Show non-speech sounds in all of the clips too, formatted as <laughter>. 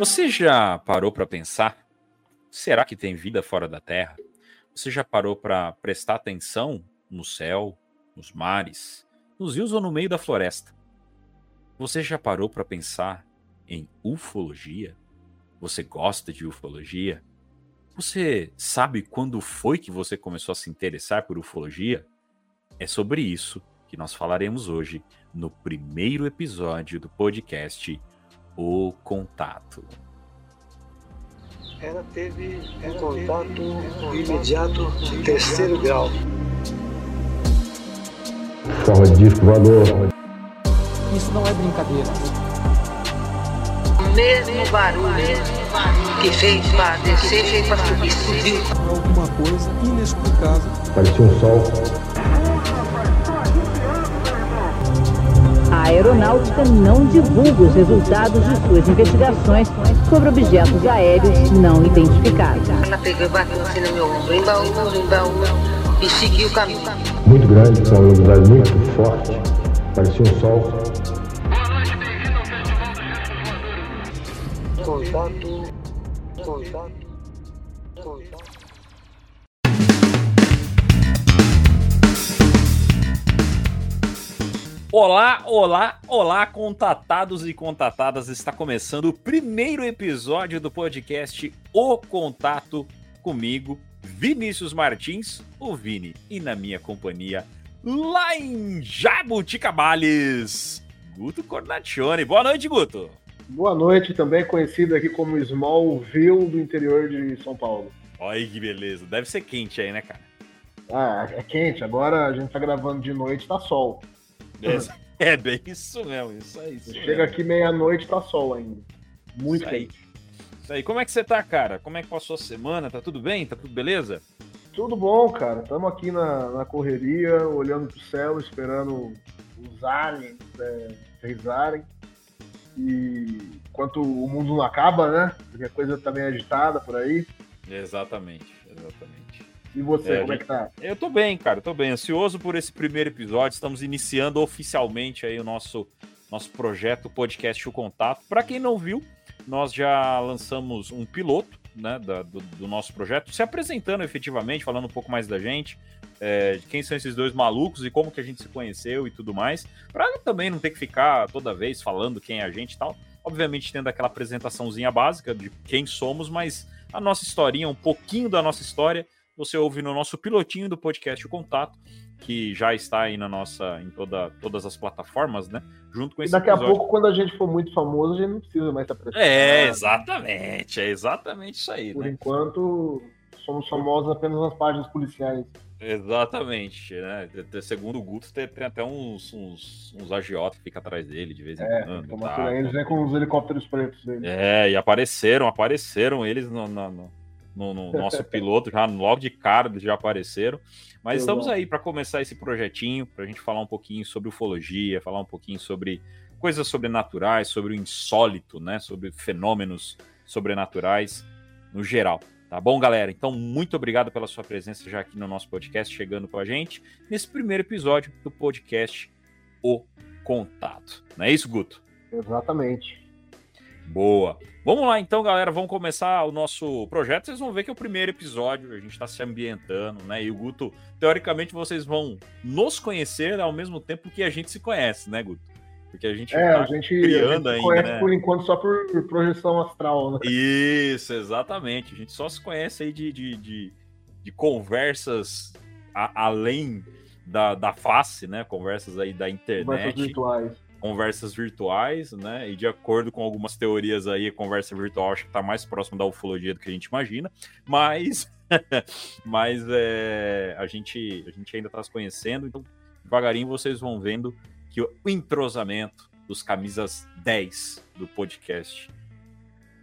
Você já parou para pensar? Será que tem vida fora da Terra? Você já parou para prestar atenção no céu, nos mares, nos rios ou no meio da floresta? Você já parou para pensar em ufologia? Você gosta de ufologia? Você sabe quando foi que você começou a se interessar por ufologia? É sobre isso que nós falaremos hoje no primeiro episódio do podcast O Contato. Ela teve um contato imediato de terceiro grau. Forma de disco voador. Isso não é brincadeira. mesmo barulho que fez para descer, fez para subir, subiu. Alguma coisa inexplicável. Parecia um sol. A aeronáutica não divulga os resultados de suas investigações sobre objetos aéreos não identificados. Ela pegou e bateu assim no meu ombro, e seguiu o caminho. Muito grande, com uma luminosidade muito forte. Parecia um sol. Contato, contato, contato. Olá, olá, olá, contatados e contatadas. Está começando o primeiro episódio do podcast O Contato comigo, Vinícius Martins, o Vini, e na minha companhia, lá em Jabuticabales, Guto Cornaccione. Boa noite, Guto. Boa noite, também conhecido aqui como Smallville do interior de São Paulo. Olha que beleza. Deve ser quente aí, né, cara? Ah, é quente, agora a gente tá gravando de noite, tá sol. É, <laughs> é bem isso mesmo, isso aí. Isso Chega aqui meia-noite, tá sol ainda. Muito Isso aí. quente. Isso aí. Como é que você tá, cara? Como é que passou a semana? Tá tudo bem? Tá tudo beleza? Tudo bom, cara. Estamos aqui na, na correria, olhando pro céu, esperando os aliens é, aterrissarem. E enquanto o mundo não acaba, né? Porque a coisa tá meio agitada por aí. Exatamente, exatamente. E você, É, como é que tá? Eu tô bem, cara, tô bem. Ansioso por esse primeiro episódio. Estamos iniciando oficialmente aí o nosso, nosso projeto o podcast O Contato. Para quem não viu, nós já lançamos um piloto né, da- do, do nosso projeto, se apresentando efetivamente, falando um pouco mais da gente, é, de quem são esses dois malucos e como que a gente se conheceu e tudo mais, para também não ter que ficar toda vez falando quem é a gente e tal. Obviamente tendo aquela apresentaçãozinha básica de quem somos, mas a nossa historinha, um pouquinho da nossa história, você ouve no nosso pilotinho do podcast O Contato, que já está aí na nossa, em toda, todas as plataformas, né? Junto com E esse daqui a episódio. pouco, quando a gente for muito famoso, a gente não precisa mais apresentar. É, exatamente, é exatamente isso aí, Por né? enquanto, somos famosos apenas nas páginas policiais. Exatamente, né? Segundo o Guto, tem, tem até uns, uns, uns agiotas que ficam atrás dele de vez em É, quando. toma tá? eles vêm com os helicópteros pretos dele. É, e apareceram, apareceram eles no, no- no- no- no nosso piloto, já logo de cara eles já apareceram. Mas Exato. estamos aí para começar esse projetinho, para a gente falar um pouquinho sobre ufologia, falar um pouquinho sobre coisas sobrenaturais, sobre o insólito, né? Sobre fenômenos sobrenaturais no geral. Tá bom, galera? Então, muito obrigado pela sua presença já aqui no nosso podcast, chegando com a gente nesse primeiro episódio do podcast O Contato. Não é isso, Guto? Exatamente. Boa. Vamos lá então, galera. Vamos começar o nosso projeto. Vocês vão ver que é o primeiro episódio, a gente está se ambientando, né? E o Guto, teoricamente, vocês vão nos conhecer ao mesmo tempo que a gente se conhece, né, Guto? Porque a gente É, tá a gente, criando a gente ainda, conhece né? por enquanto só por, por projeção astral, né? Isso, exatamente. A gente só se conhece aí de, de, de, de conversas a- além da, da face, né? Conversas aí da Conversas internet. virtuais. Conversas virtuais, né? E de acordo com algumas teorias aí, a conversa virtual acho que tá mais próximo da ufologia do que a gente imagina, mas <laughs> mas é, a gente a gente ainda tá se conhecendo, então devagarinho vocês vão vendo que o entrosamento dos camisas 10 do podcast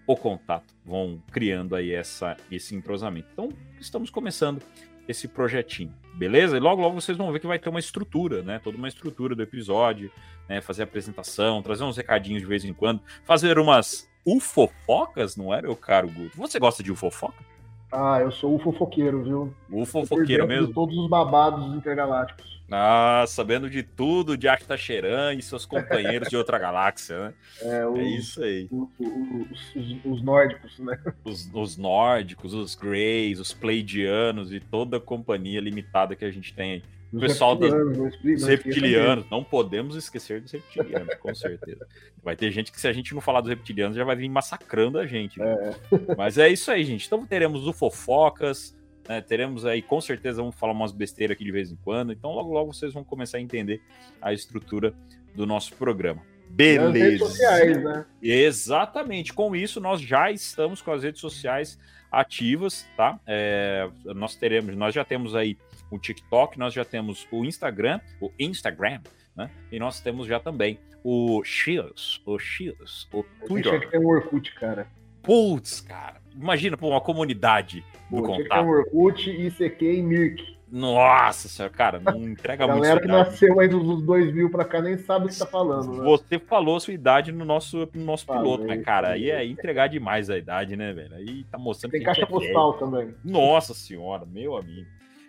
o contato vão criando aí essa esse entrosamento. Então, estamos começando esse projetinho, beleza? E logo logo vocês vão ver que vai ter uma estrutura, né? Toda uma estrutura do episódio, né, fazer apresentação, trazer uns recadinhos de vez em quando, fazer umas ufofocas, não é, meu caro Guto? Você gosta de ufofoca? Ah, eu sou o fofoqueiro, viu? O fofoqueiro mesmo? De todos os babados intergalácticos. Ah, sabendo de tudo de Acta Xeran e seus companheiros de outra galáxia, né? É, os, É isso aí. o- o- os, os- os nórdicos, né? Os, os nórdicos, os greys, os pleidianos e toda a companhia limitada que a gente tem aí. Os pessoal das- reptilianos, reptilianos, não podemos esquecer dos reptilianos, com certeza. <laughs> Vai ter gente que, se a gente não falar dos reptilianos, já vai vir massacrando a gente. né? Mas é isso aí, gente. Então teremos o Fofocas, né? teremos aí, com certeza, vamos falar umas besteiras aqui de vez em quando. Então, logo, logo vocês vão começar a entender a estrutura do nosso programa. As redes Beleza. sociais, né? Exatamente. Com isso, nós já estamos com as redes sociais ativas, tá? É, nós teremos, nós já temos aí o TikTok, nós já temos o Instagram, o Instagram, né? E nós temos já também o X, o X, o Eu Twitter. que ter um Orkut, cara. Putz, cara. Imagina, pô, uma comunidade do Pô, que ter um contato. Orkut, ICQ e Mirk. Nossa senhora, cara, não <laughs> entrega A muito galera que nasceu aí dos 2000 pra cá nem sabe o que tá falando, né? Você falou sua idade no nosso, no nosso Falei, piloto, mas, cara, aí é entregar demais a idade, né, velho? Aí tá mostrando Tem que a caixa é postal também. Nossa senhora, meu amigo.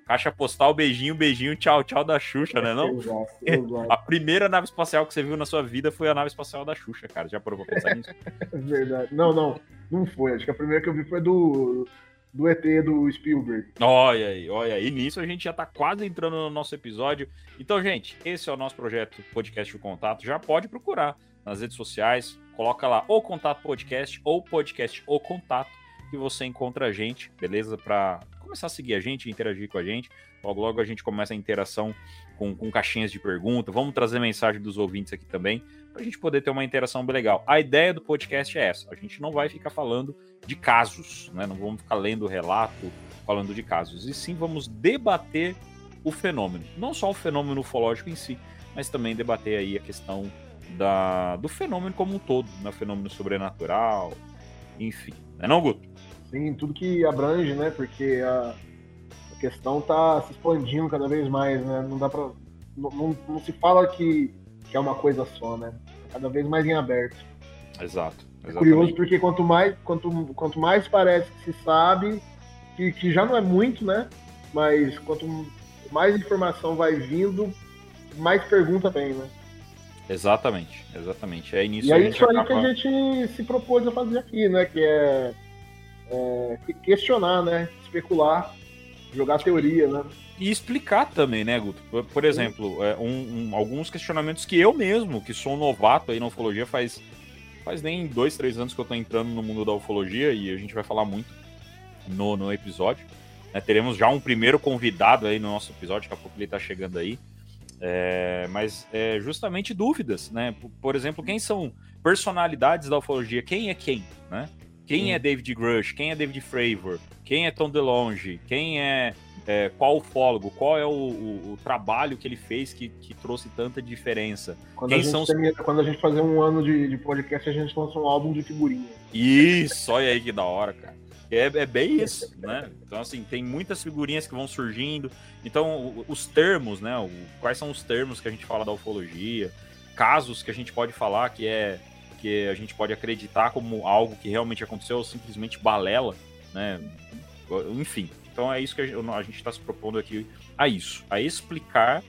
Caixa postal, beijinho, beijinho, tchau, tchau da Xuxa, né? Não? Exato, exato. <laughs> A primeira nave espacial que você viu na sua vida foi a nave espacial da Xuxa, cara. Já parou pra pensar nisso? É <laughs> verdade. Não, não. Não foi. Acho que a primeira que eu vi foi do, do ET do Spielberg. olha aí, olha aí. E nisso a gente já tá quase entrando no nosso episódio. Então, gente, esse é o nosso projeto Podcast de Contato. Já pode procurar nas redes sociais. Coloca lá ou Contato Podcast ou Podcast ou Contato que você encontra a gente, beleza? Pra começar a seguir a gente, interagir com a gente. Logo, logo a gente começa a interação com, com caixinhas de pergunta. Vamos trazer mensagem dos ouvintes aqui também, para a gente poder ter uma interação bem legal. A ideia do podcast é essa: a gente não vai ficar falando de casos, né? Não vamos ficar lendo relato falando de casos, e sim vamos debater o fenômeno. Não só o fenômeno ufológico em si, mas também debater aí a questão da, do fenômeno como um todo, né? Fenômeno sobrenatural, enfim. Não é não, Guto? Sim, tudo que abrange, né? Porque a, a questão tá se expandindo cada vez mais, né? Não dá pra. Não, não, não se fala que, que é uma coisa só, né? Cada vez mais em aberto. Exato. É curioso porque quanto mais, quanto, quanto mais parece que se sabe, que, que já não é muito, né? Mas quanto mais informação vai vindo, mais pergunta tem, né? Exatamente, exatamente. É nisso E é isso aí que acaba- a gente se propôs a fazer aqui, né? Que é, é, que- questionar, né? Especular, jogar teoria, né? E explicar também, né, Guto? Por, por exemplo, é, um- um- alguns questionamentos que eu mesmo, que sou um novato aí na ufologia, faz, faz nem dois, três anos que eu tô entrando no mundo da ufologia e a gente vai falar muito no, no episódio. né? teremos já um primeiro convidado aí no nosso episódio, daqui a pouco ele tá chegando aí. É, mas é justamente dúvidas, né? Por, por exemplo, quem são personalidades da ufologia? Quem é quem, né? Quem é David Grush? Quem é David Fravor? Quem é Tom DeLonge? Quem é, é, qual ufólogo? Qual é o, o- o trabalho que ele fez que, que trouxe tanta diferença? Quando, Quem a gente são termina- quando a gente fazer um ano de, de podcast, a gente lança um álbum de figurinha. Isso, olha aí que da hora, cara. É, é bem isso, né? Então, assim, tem muitas figurinhas que vão surgindo. Então, os termos, né? Quais são os termos que a gente fala da ufologia? Casos que a gente pode falar que é que a gente pode acreditar como algo que realmente aconteceu ou simplesmente balela, né? Enfim. Então é isso que a gente está se propondo aqui a isso, a explicar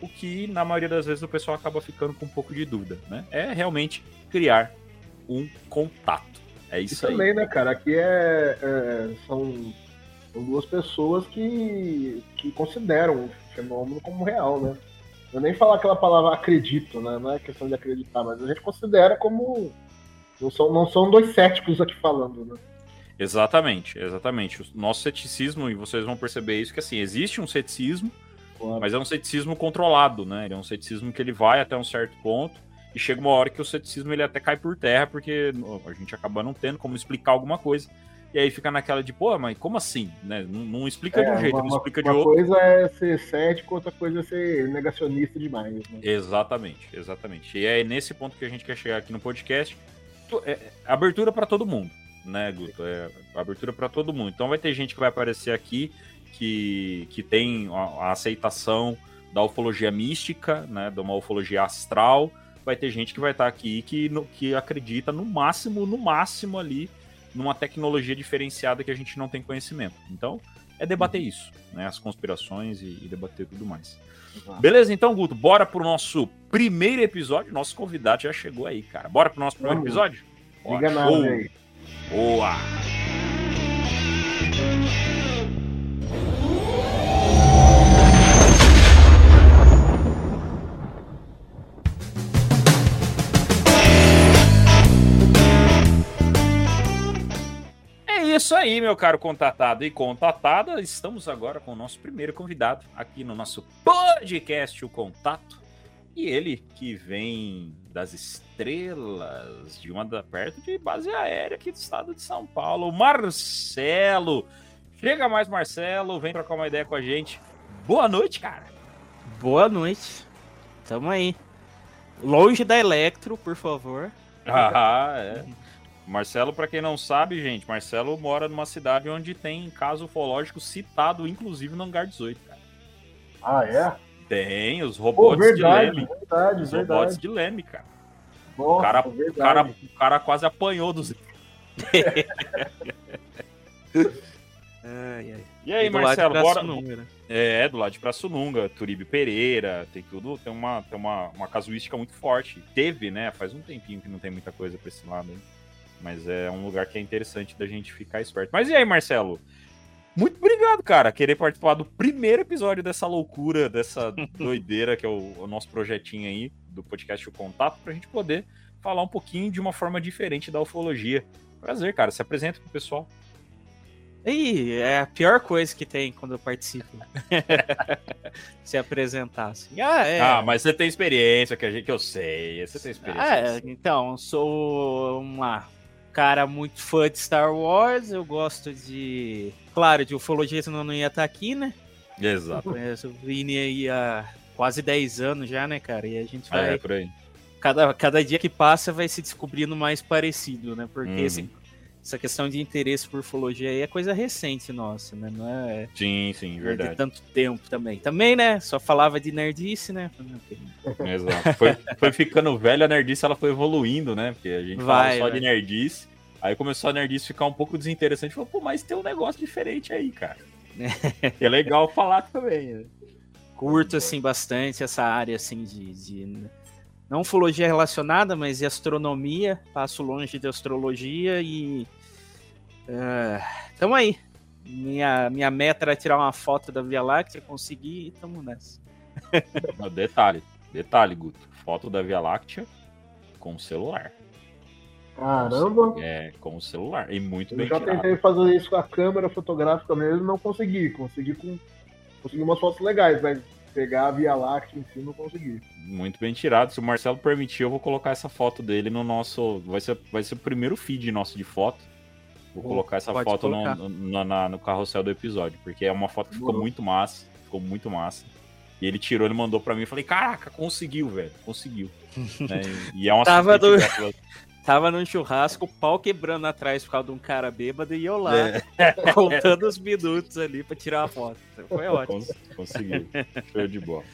o que na maioria das vezes o pessoal acaba ficando com um pouco de dúvida, né? É realmente criar um contato. É E isso aí. também, né, cara, aqui é, é, são, são duas pessoas que, que consideram o fenômeno como real, né? Eu nem falar aquela palavra acredito, né? Não é questão de acreditar, mas a gente considera como. Não são, não são dois céticos aqui falando, né? Exatamente, exatamente. O nosso ceticismo, e vocês vão perceber isso, que assim, existe um ceticismo, Claro. mas é um ceticismo controlado, né? Ele é um ceticismo que ele vai até um certo ponto e chega uma hora que o ceticismo ele até cai por terra, porque a gente acaba não tendo como explicar alguma coisa. E aí fica naquela de, pô, mas como assim? Né? Não, não explica de um É, jeito, uma, não explica de uma outro. coisa é ser cético, outra coisa é ser negacionista demais. Né? Exatamente, exatamente. E é nesse ponto que a gente quer chegar aqui no podcast. É- é abertura para todo mundo, né, Guto? É abertura para todo mundo. Então vai ter gente que vai aparecer aqui que, que tem a, a aceitação da ufologia mística, né, de uma ufologia astral. Vai ter gente que vai estar aqui que, no- que acredita no máximo, no máximo ali numa tecnologia diferenciada que a gente não tem conhecimento. Então, é debater Uhum. isso, né? As conspirações e, e debater tudo mais. Exato. Beleza, então, Guto, bora pro nosso primeiro episódio. Nosso convidado já chegou aí, cara. Bora pro nosso primeiro episódio? Liga Bora, nada aí. Boa! Isso aí, meu caro contatado e contatada. Estamos agora com o nosso primeiro convidado aqui no nosso podcast O Contato. E ele que vem das estrelas de uma da perto de base aérea aqui do estado de São Paulo, o Marcelo. Chega mais, Marcelo, vem trocar uma ideia com a gente. Boa noite, cara. Boa noite. Tamo aí. Longe da Electro, por favor. Ah, é. <laughs> Marcelo, pra quem não sabe, gente, Marcelo mora numa cidade onde tem caso ufológico citado, inclusive no hangar 18, cara. Ah, é? Tem os robots verdade, de Leme. verdade, Os robots verdade. de Leme, cara. Nossa, cara- verdade. O cara, o cara quase apanhou dos. <laughs> Ai, ai. E aí, de Marcelo, bora. Né? É, do lado de Praçununga, Turibe Pereira, tem tudo, tem uma, tem uma, uma casuística muito forte. Teve, né? Faz um tempinho que não tem muita coisa pra esse lado aí. Mas é um lugar que é interessante da gente ficar esperto. Mas e aí, Marcelo? Muito obrigado, cara, querer participar do primeiro episódio dessa loucura, dessa <laughs> doideira que é o, o nosso projetinho aí do podcast O Contato, pra gente poder falar um pouquinho de uma forma diferente da ufologia. Prazer, cara, se apresenta pro pessoal. Ih, é a pior coisa que tem quando eu participo. <laughs> Se apresentar assim. Ah, é. Ah, mas você tem experiência, que, a gente, que eu sei, você tem experiência. Ah, é, então, sou uma cara muito fã de Star Wars, eu gosto de. Claro, de ufologia, senão eu não ia estar aqui, né? Exato. Conheço o Vini aí há quase 10 anos já, né, cara? E a gente Ah, vai. é, por aí. cada, cada dia que passa vai se descobrindo mais parecido, né? Porque Uhum. esse- essa questão de interesse por ufologia aí é coisa recente nossa, né? Não é, Sim, sim, não é de verdade. tanto tempo também. Também, né? Só falava de nerdice, né? Exato. Foi, foi ficando velho, a nerdice ela foi evoluindo, né? Porque a gente Vai, só vai. de nerdice. Aí começou a nerdice ficar um pouco desinteressante. Falou, pô, mas tem um negócio diferente aí, cara. <laughs> é legal falar também, né? Curto, assim, bastante essa área, assim, de... de- não ufologia relacionada, mas astronomia. Passo longe de astrologia e... ah, tamo aí. Minha, minha meta era tirar uma foto da Via Láctea, consegui e tamo nessa. <laughs> Detalhe, detalhe, Guto. Foto da Via Láctea com celular. Caramba. É, com o celular. E muito Eu bem já tirado. tentei fazer isso com a câmera fotográfica mesmo, não consegui. Consegui com consegui umas fotos legais, mas pegar a Via Láctea em si não consegui. Muito bem tirado. Se o Marcelo permitir, eu vou colocar essa foto dele no nosso. Vai ser, vai ser o primeiro feed nosso de foto. Vou Oh, colocar essa foto no, colocar. no, na- no carrossel do episódio, porque é uma foto que ficou Boa. muito massa. Ficou muito massa. E ele tirou, ele mandou pra mim. Eu falei, caraca, conseguiu, velho. Conseguiu. Né, <laughs> E é uma Tava do- Tava num churrasco, pau quebrando atrás por causa de um cara bêbado e eu lá, É, <laughs> contando os minutos ali pra tirar a foto. Foi ótimo. cons- conseguiu. Show de bola.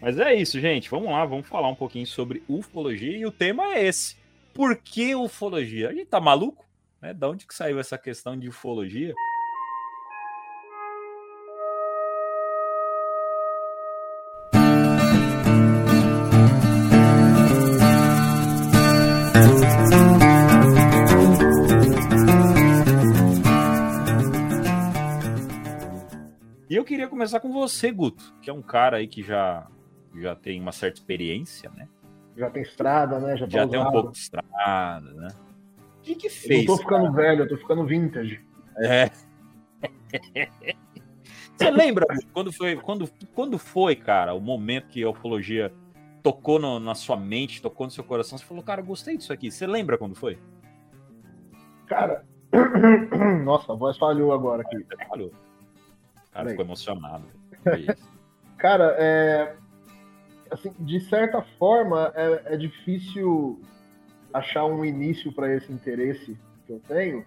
Mas é isso, gente. Vamos lá, vamos falar um pouquinho sobre ufologia. E o tema é esse. Por que ufologia? A gente tá maluco? Né? Da onde que saiu essa questão de ufologia? Eu queria começar com você, Guto, que é um cara aí que já, já tem uma certa experiência, né? Já tem estrada, né? Já, tá Já tem um pouco de estrada, né? O que que Eu fez? não tô ficando cara? velho, eu tô ficando vintage. É. <laughs> Você lembra quando foi, quando, quando foi, cara, o momento que a ufologia tocou no- na sua mente, tocou no seu coração? Você falou, cara, eu gostei disso aqui. Você lembra quando foi? Cara, <clears throat> nossa, a voz falhou agora aqui. Falou. Cara, Peraí. ficou emocionado. <laughs> Cara, é. Assim, de certa forma, é, é difícil achar um início para esse interesse que eu tenho,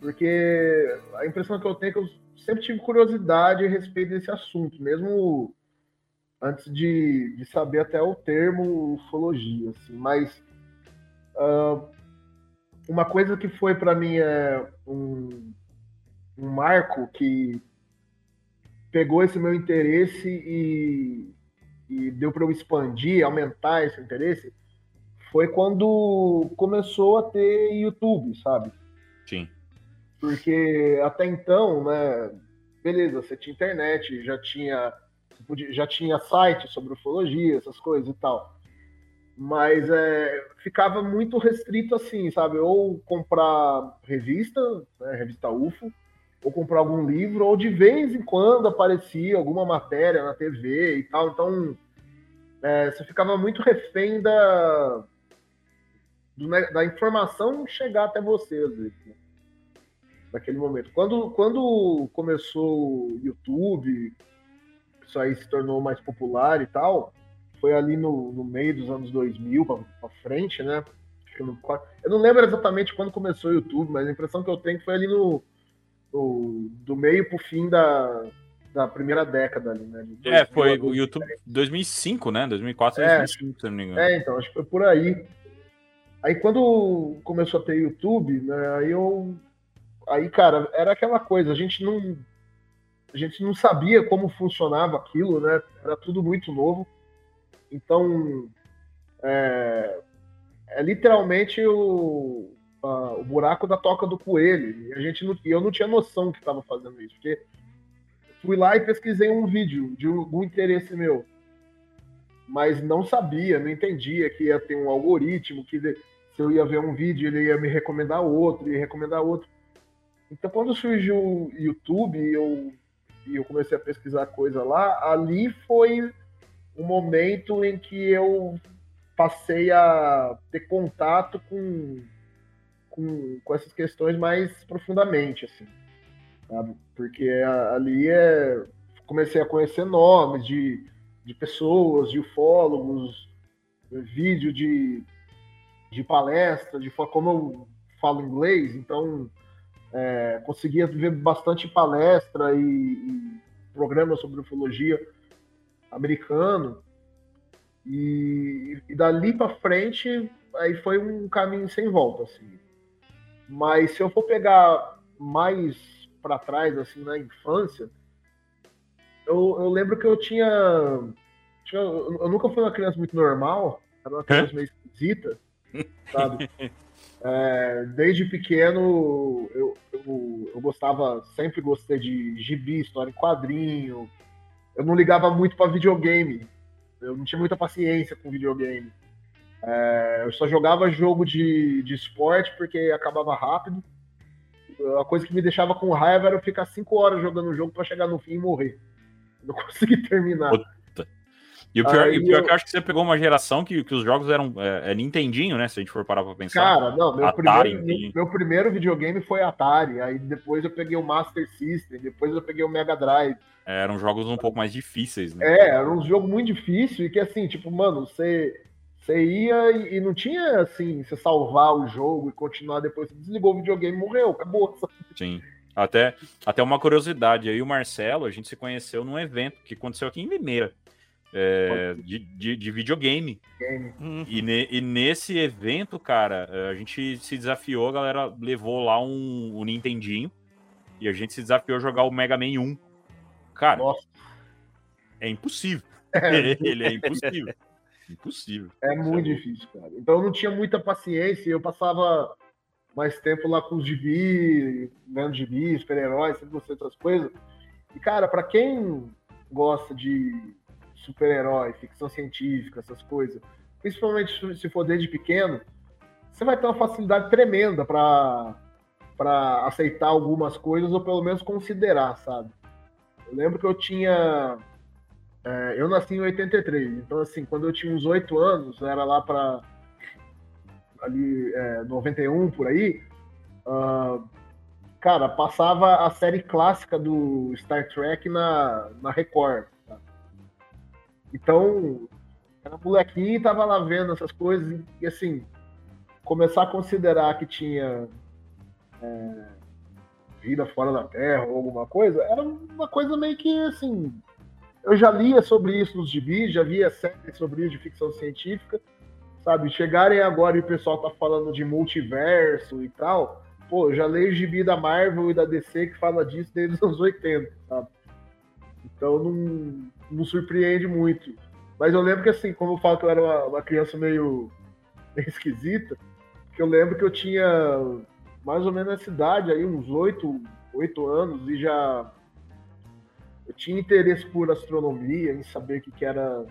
porque a impressão que eu tenho é que eu sempre tive curiosidade a respeito desse assunto, mesmo antes de, de saber até o termo ufologia, assim, mas ah, uma coisa que foi para mim é um, um marco que pegou esse meu interesse e, e deu para eu expandir, aumentar esse interesse, foi quando começou a ter YouTube, sabe? Sim. Porque até então, né, beleza, você tinha internet, já tinha já tinha site sobre ufologia, essas coisas e tal. Mas é, ficava muito restrito assim, sabe? Ou comprar revista, né, revista UFO, ou comprar algum livro, ou de vez em quando aparecia alguma matéria na TV e tal. Então, é, você ficava muito refém da, do, da informação chegar até você, às vezes. Né? Naquele momento. Quando, quando começou o YouTube, isso aí se tornou mais popular e tal, foi ali no, no meio dos anos 2000 para frente, né? Eu não, eu não lembro exatamente quando começou o YouTube, mas a impressão que eu tenho foi ali no, do meio pro fim da, da primeira década ali, né? é, foi o YouTube 2005, né? 2004, é, 2005, se não me engano. É, então, acho que foi por aí. Aí quando começou a ter YouTube, né, aí eu aí, cara, era aquela coisa, a gente não a gente não sabia como funcionava aquilo, né? Era tudo muito novo. Então, é, é literalmente o, o buraco da toca do coelho. E a gente não, eu não tinha noção que estava fazendo isso, porque fui lá e pesquisei um vídeo de algum interesse meu, mas não sabia, não entendia que ia ter um algoritmo, que se eu ia ver um vídeo ele ia me recomendar outro, ia recomendar outro. Então, quando surgiu o YouTube eu, e eu comecei a pesquisar coisa lá, ali foi o momento em que eu passei a ter contato com, com, com essas questões mais profundamente, assim, sabe? Porque ali é, comecei a conhecer nomes de, de pessoas, de ufólogos, vídeo de, de palestra, de como eu falo inglês, então é, conseguia ver bastante palestra e, e programas sobre ufologia americano. E, e dali para frente, aí foi um caminho sem volta, assim. Mas se eu for pegar mais para trás, assim, na infância, eu, eu lembro que eu tinha, tinha, Eu nunca fui uma criança muito normal, era uma criança meio esquisita, sabe? <laughs> É, desde pequeno eu, eu, eu, gostava, sempre gostei de gibi, história em quadrinho. Eu não ligava muito para videogame. Eu não tinha muita paciência com videogame. É, eu só jogava jogo de, de esporte porque acabava rápido. A coisa que me deixava com raiva era eu ficar cinco horas jogando o jogo para chegar no fim e morrer. não <laughs> consegui terminar. E o pior, e o pior eu... que eu acho que você pegou uma geração que, que os jogos eram é, é Nintendinho, né? Se a gente for parar pra pensar. Cara, não, meu, Atari, primeiro, meu, meu, primeiro videogame foi Atari, aí depois eu peguei o Master System, depois eu peguei o Mega Drive. É, eram jogos um pouco mais difíceis, né? É, era um jogo muito difícil e que assim, tipo, mano, você, você ia e, e não tinha assim, você salvar o jogo e continuar depois, você desligou o videogame e morreu, acabou. Sim. Até, até uma curiosidade, aí o Marcelo, a gente se conheceu num evento que aconteceu aqui em Limeira é, de, de, de, videogame. Uhum. E, ne, e, nesse evento, cara, é, a gente se desafiou, a galera levou lá um, um Nintendinho e a gente se desafiou a jogar o Mega Man 1. Cara, Nossa. é impossível. É. <laughs> Ele é impossível. Impossível. É muito é difícil, cara. Então eu não tinha muita paciência, eu passava mais tempo lá com os gibi, vendo gibi, super-heróis, sempre gostei outras coisas. E, cara, para quem gosta de super-herói, ficção científica, essas coisas, principalmente se for desde pequeno, você vai ter uma facilidade tremenda para para aceitar algumas coisas ou pelo menos considerar, sabe? Eu lembro que eu tinha é, eu nasci em 83, então assim, quando eu tinha uns 8 anos, era lá para ali é, 91 por aí, uh, cara, passava a série clássica do Star Trek na, na Record. Então, era molequinho e tava lá vendo essas coisas e, assim, começar a considerar que tinha é, vida fora da Terra ou alguma coisa, era uma coisa meio que, assim, eu já lia sobre isso nos gibis, já via séries sobre isso de ficção científica, sabe, chegarem agora e o pessoal tá falando de multiverso e tal, pô, já leio gibi da Marvel e da DC que fala disso desde os anos 80, sabe? Então não, não surpreende muito. Mas eu lembro que assim, como eu falo que eu era uma, uma criança meio, <laughs> meio esquisita, que eu lembro que eu tinha mais ou menos essa idade aí, uns oito, oito anos, e já eu tinha interesse por astronomia, em saber o que, que era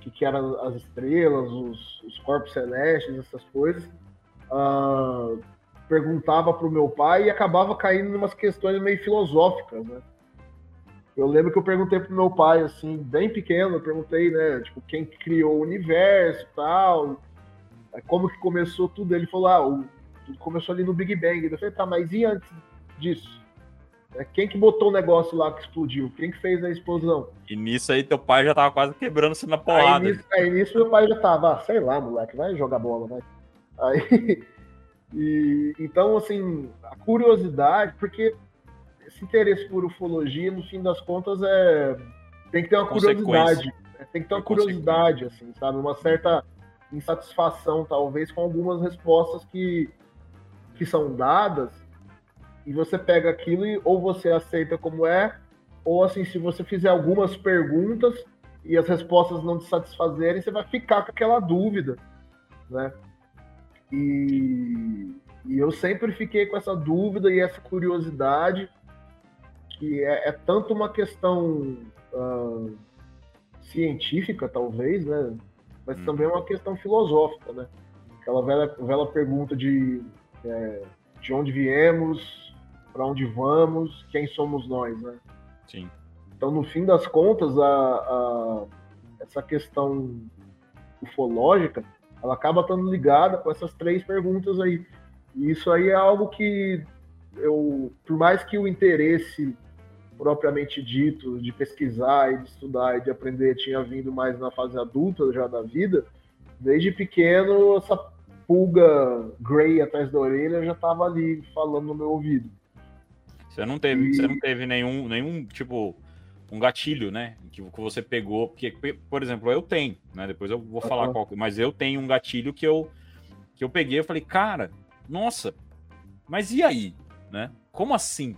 que, que eram as estrelas, os, os corpos celestes, essas coisas. Ah, perguntava para o meu pai e acabava caindo em umas questões meio filosóficas, né? Eu lembro que eu perguntei pro meu pai, assim, bem pequeno, eu perguntei, né, tipo, quem criou o universo tal, como que começou tudo. Ele falou, ah, o, tudo começou ali no Big Bang. Eu falei, tá, mas e antes disso? É, quem que botou o negócio lá que explodiu? Quem que fez a explosão? E nisso aí teu pai já tava quase quebrando-se na porrada. Aí nisso, aí nisso meu pai já tava, ah, sei lá, moleque, vai jogar bola, vai. Aí, <laughs> e, então, assim, a curiosidade, porque esse interesse por ufologia, no fim das contas, é tem que ter uma curiosidade. né? Tem que ter uma curiosidade, assim, sabe? Uma certa insatisfação, talvez, com algumas respostas que, que são dadas, e você pega aquilo e ou você aceita como é, ou assim, se você fizer algumas perguntas e as respostas não te satisfazerem, você vai ficar com aquela dúvida, né? E, e eu sempre fiquei com essa dúvida e essa curiosidade, que é, é tanto uma questão ah, científica, talvez, né? Mas Hum. também é uma questão filosófica, né? Aquela velha, velha pergunta de, é, de onde viemos, para onde vamos, quem somos nós, né? Sim. Então, no fim das contas, a, a- essa questão ufológica, ela acaba estando ligada com essas três perguntas aí. E isso aí é algo que eu, por mais que o interesse propriamente dito de pesquisar e de estudar e de aprender tinha vindo mais na fase adulta já da vida, desde pequeno essa pulga grey atrás da orelha já estava ali falando no meu ouvido. Você não teve, você não teve nenhum, nenhum tipo um gatilho, né? Que, que você pegou, porque, por exemplo, eu tenho, né? Depois eu vou falar Aham. qual, mas eu tenho um gatilho que eu que eu peguei, eu falei, cara, nossa, mas e aí, né? Como assim?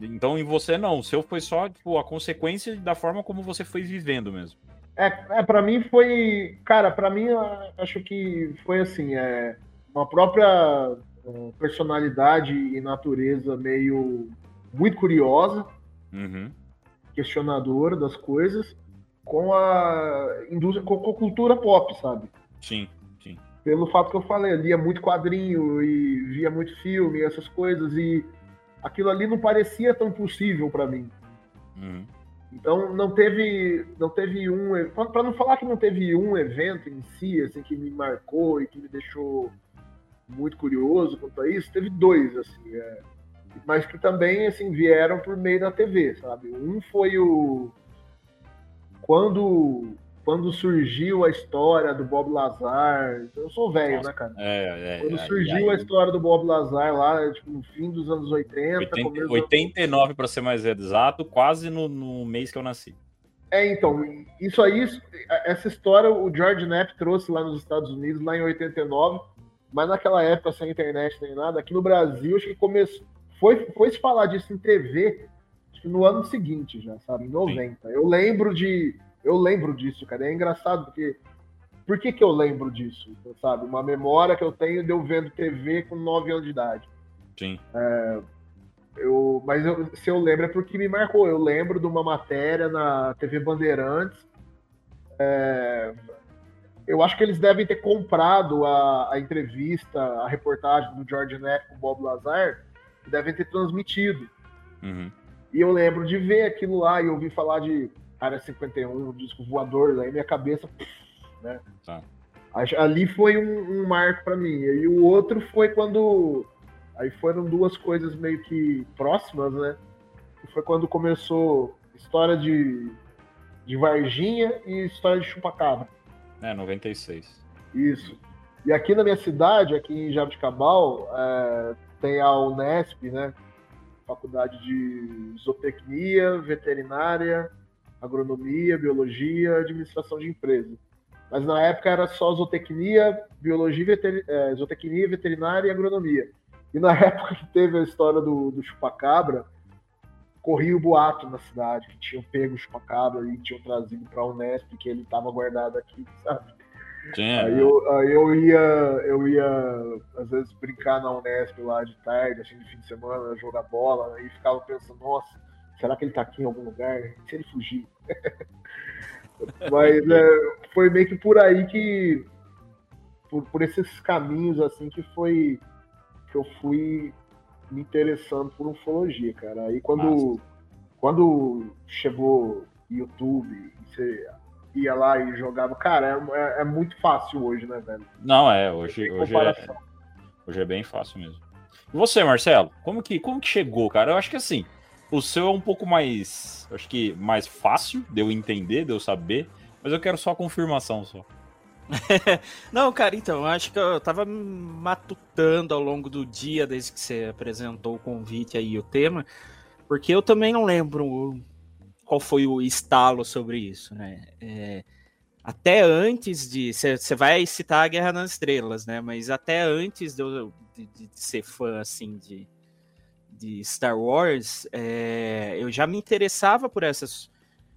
Então, em você não, o seu foi só tipo, a consequência da forma como você foi vivendo mesmo. É, é para mim foi, cara, para mim acho que foi assim, é uma própria é, personalidade e natureza meio muito curiosa, Uhum. questionadora das coisas, com a indústria, com a cultura pop, sabe? Sim, sim. Pelo fato que eu falei, eu lia muito quadrinho e via muito filme, essas coisas e aquilo ali não parecia tão possível para mim. Uhum. Então não teve, não teve um, para não falar que não teve um evento em si assim que me marcou e que me deixou muito curioso quanto a isso, teve dois assim, é, mas que também assim vieram por meio da TV, sabe? Um foi o quando quando surgiu a história do Bob Lazar, eu sou velho, Nossa, né, cara? É, é, Quando surgiu a história do Bob Lazar lá, tipo, no fim dos anos 80, 80 começo dos 89 para ser mais exato, quase no, no mês que eu nasci. É, então, isso aí, isso- essa história o George Knapp trouxe lá nos Estados Unidos, lá em 89, mas naquela época, sem internet nem nada, aqui no Brasil, acho que começou, foi, foi se falar disso em TV, acho que no ano seguinte já, sabe, em 90. Eu lembro de, eu lembro disso, cara, é engraçado, porque, por que que eu lembro disso, sabe, uma memória que eu tenho de eu vendo TV com 9 anos de idade. Sim. Eu, mas eu- se eu lembro é porque me marcou. Eu lembro de uma matéria na TV Bandeirantes. é, eu acho que eles devem ter comprado a, a entrevista, a reportagem do George Knapp com o Bob Lazar, e devem ter transmitido. Uhum. E eu lembro de ver aquilo lá e ouvir falar de Área 51, disco voador, aí minha cabeça. <laughs> Né? Tá. Ali foi um, um marco para mim. E o outro foi quando. Aí foram duas coisas meio que próximas, né? Que foi quando começou história de, de Varginha e história de Chupacabra. É, 96. Isso. E aqui na minha cidade, aqui em Jabuticabal, é, tem a Unesp, né? Faculdade de Zootecnia, Veterinária, Agronomia, Biologia, Administração de Empresa. Mas na época era só zootecnia, biologia, veter... é, zootecnia, veterinária e agronomia. E na <laughs> época que teve a história do, do chupacabra, corria o boato na cidade que tinham pego o chupacabra e tinham trazido para a Unesp, que ele estava guardado aqui, sabe? Sim, Aí eu, aí eu ia, eu ia às vezes brincar na Unesp lá de tarde, assim, de fim de semana, jogar bola, e ficava pensando, nossa, será que ele tá aqui em algum lugar? E se ele fugir? <laughs> Mas é, foi meio que por aí que, por, por esses caminhos assim que foi que eu fui me interessando por ufologia, cara. Aí quando, quando chegou YouTube, você ia lá e jogava, cara, é, é muito fácil hoje, né, velho? Não, é, hoje, hoje, é, hoje é bem fácil mesmo. E você, Marcelo, como que, como que chegou, cara? Eu acho que assim, o seu é um pouco mais, acho que mais fácil de eu entender, de eu saber, mas eu quero só a confirmação só. <laughs> Não, cara, então, acho que eu tava matutando ao longo do dia, desde que você apresentou o convite aí, o tema, porque eu também não lembro qual foi o estalo sobre isso, né? É, até antes de. Você vai citar a Guerra nas Estrelas, né? Mas até antes de, de, de ser fã, assim, de, de Star Wars, é, eu já me interessava por essas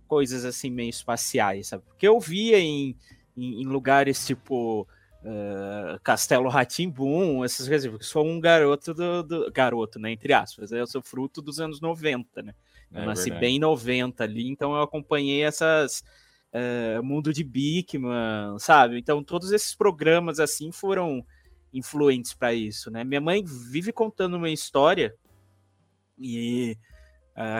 coisas, assim, meio espaciais, sabe? Porque eu via em em, em lugares tipo uh, Castelo Ratimbum, essas coisas, porque sou um garoto do, do, garoto, né, entre aspas, eu sou fruto dos anos 90, né? Eu É nasci verdade. bem em 90 ali, então eu acompanhei essas uh, Mundo de Bigman, sabe? Então todos esses programas assim foram influentes para isso, né? Minha mãe vive contando uma história e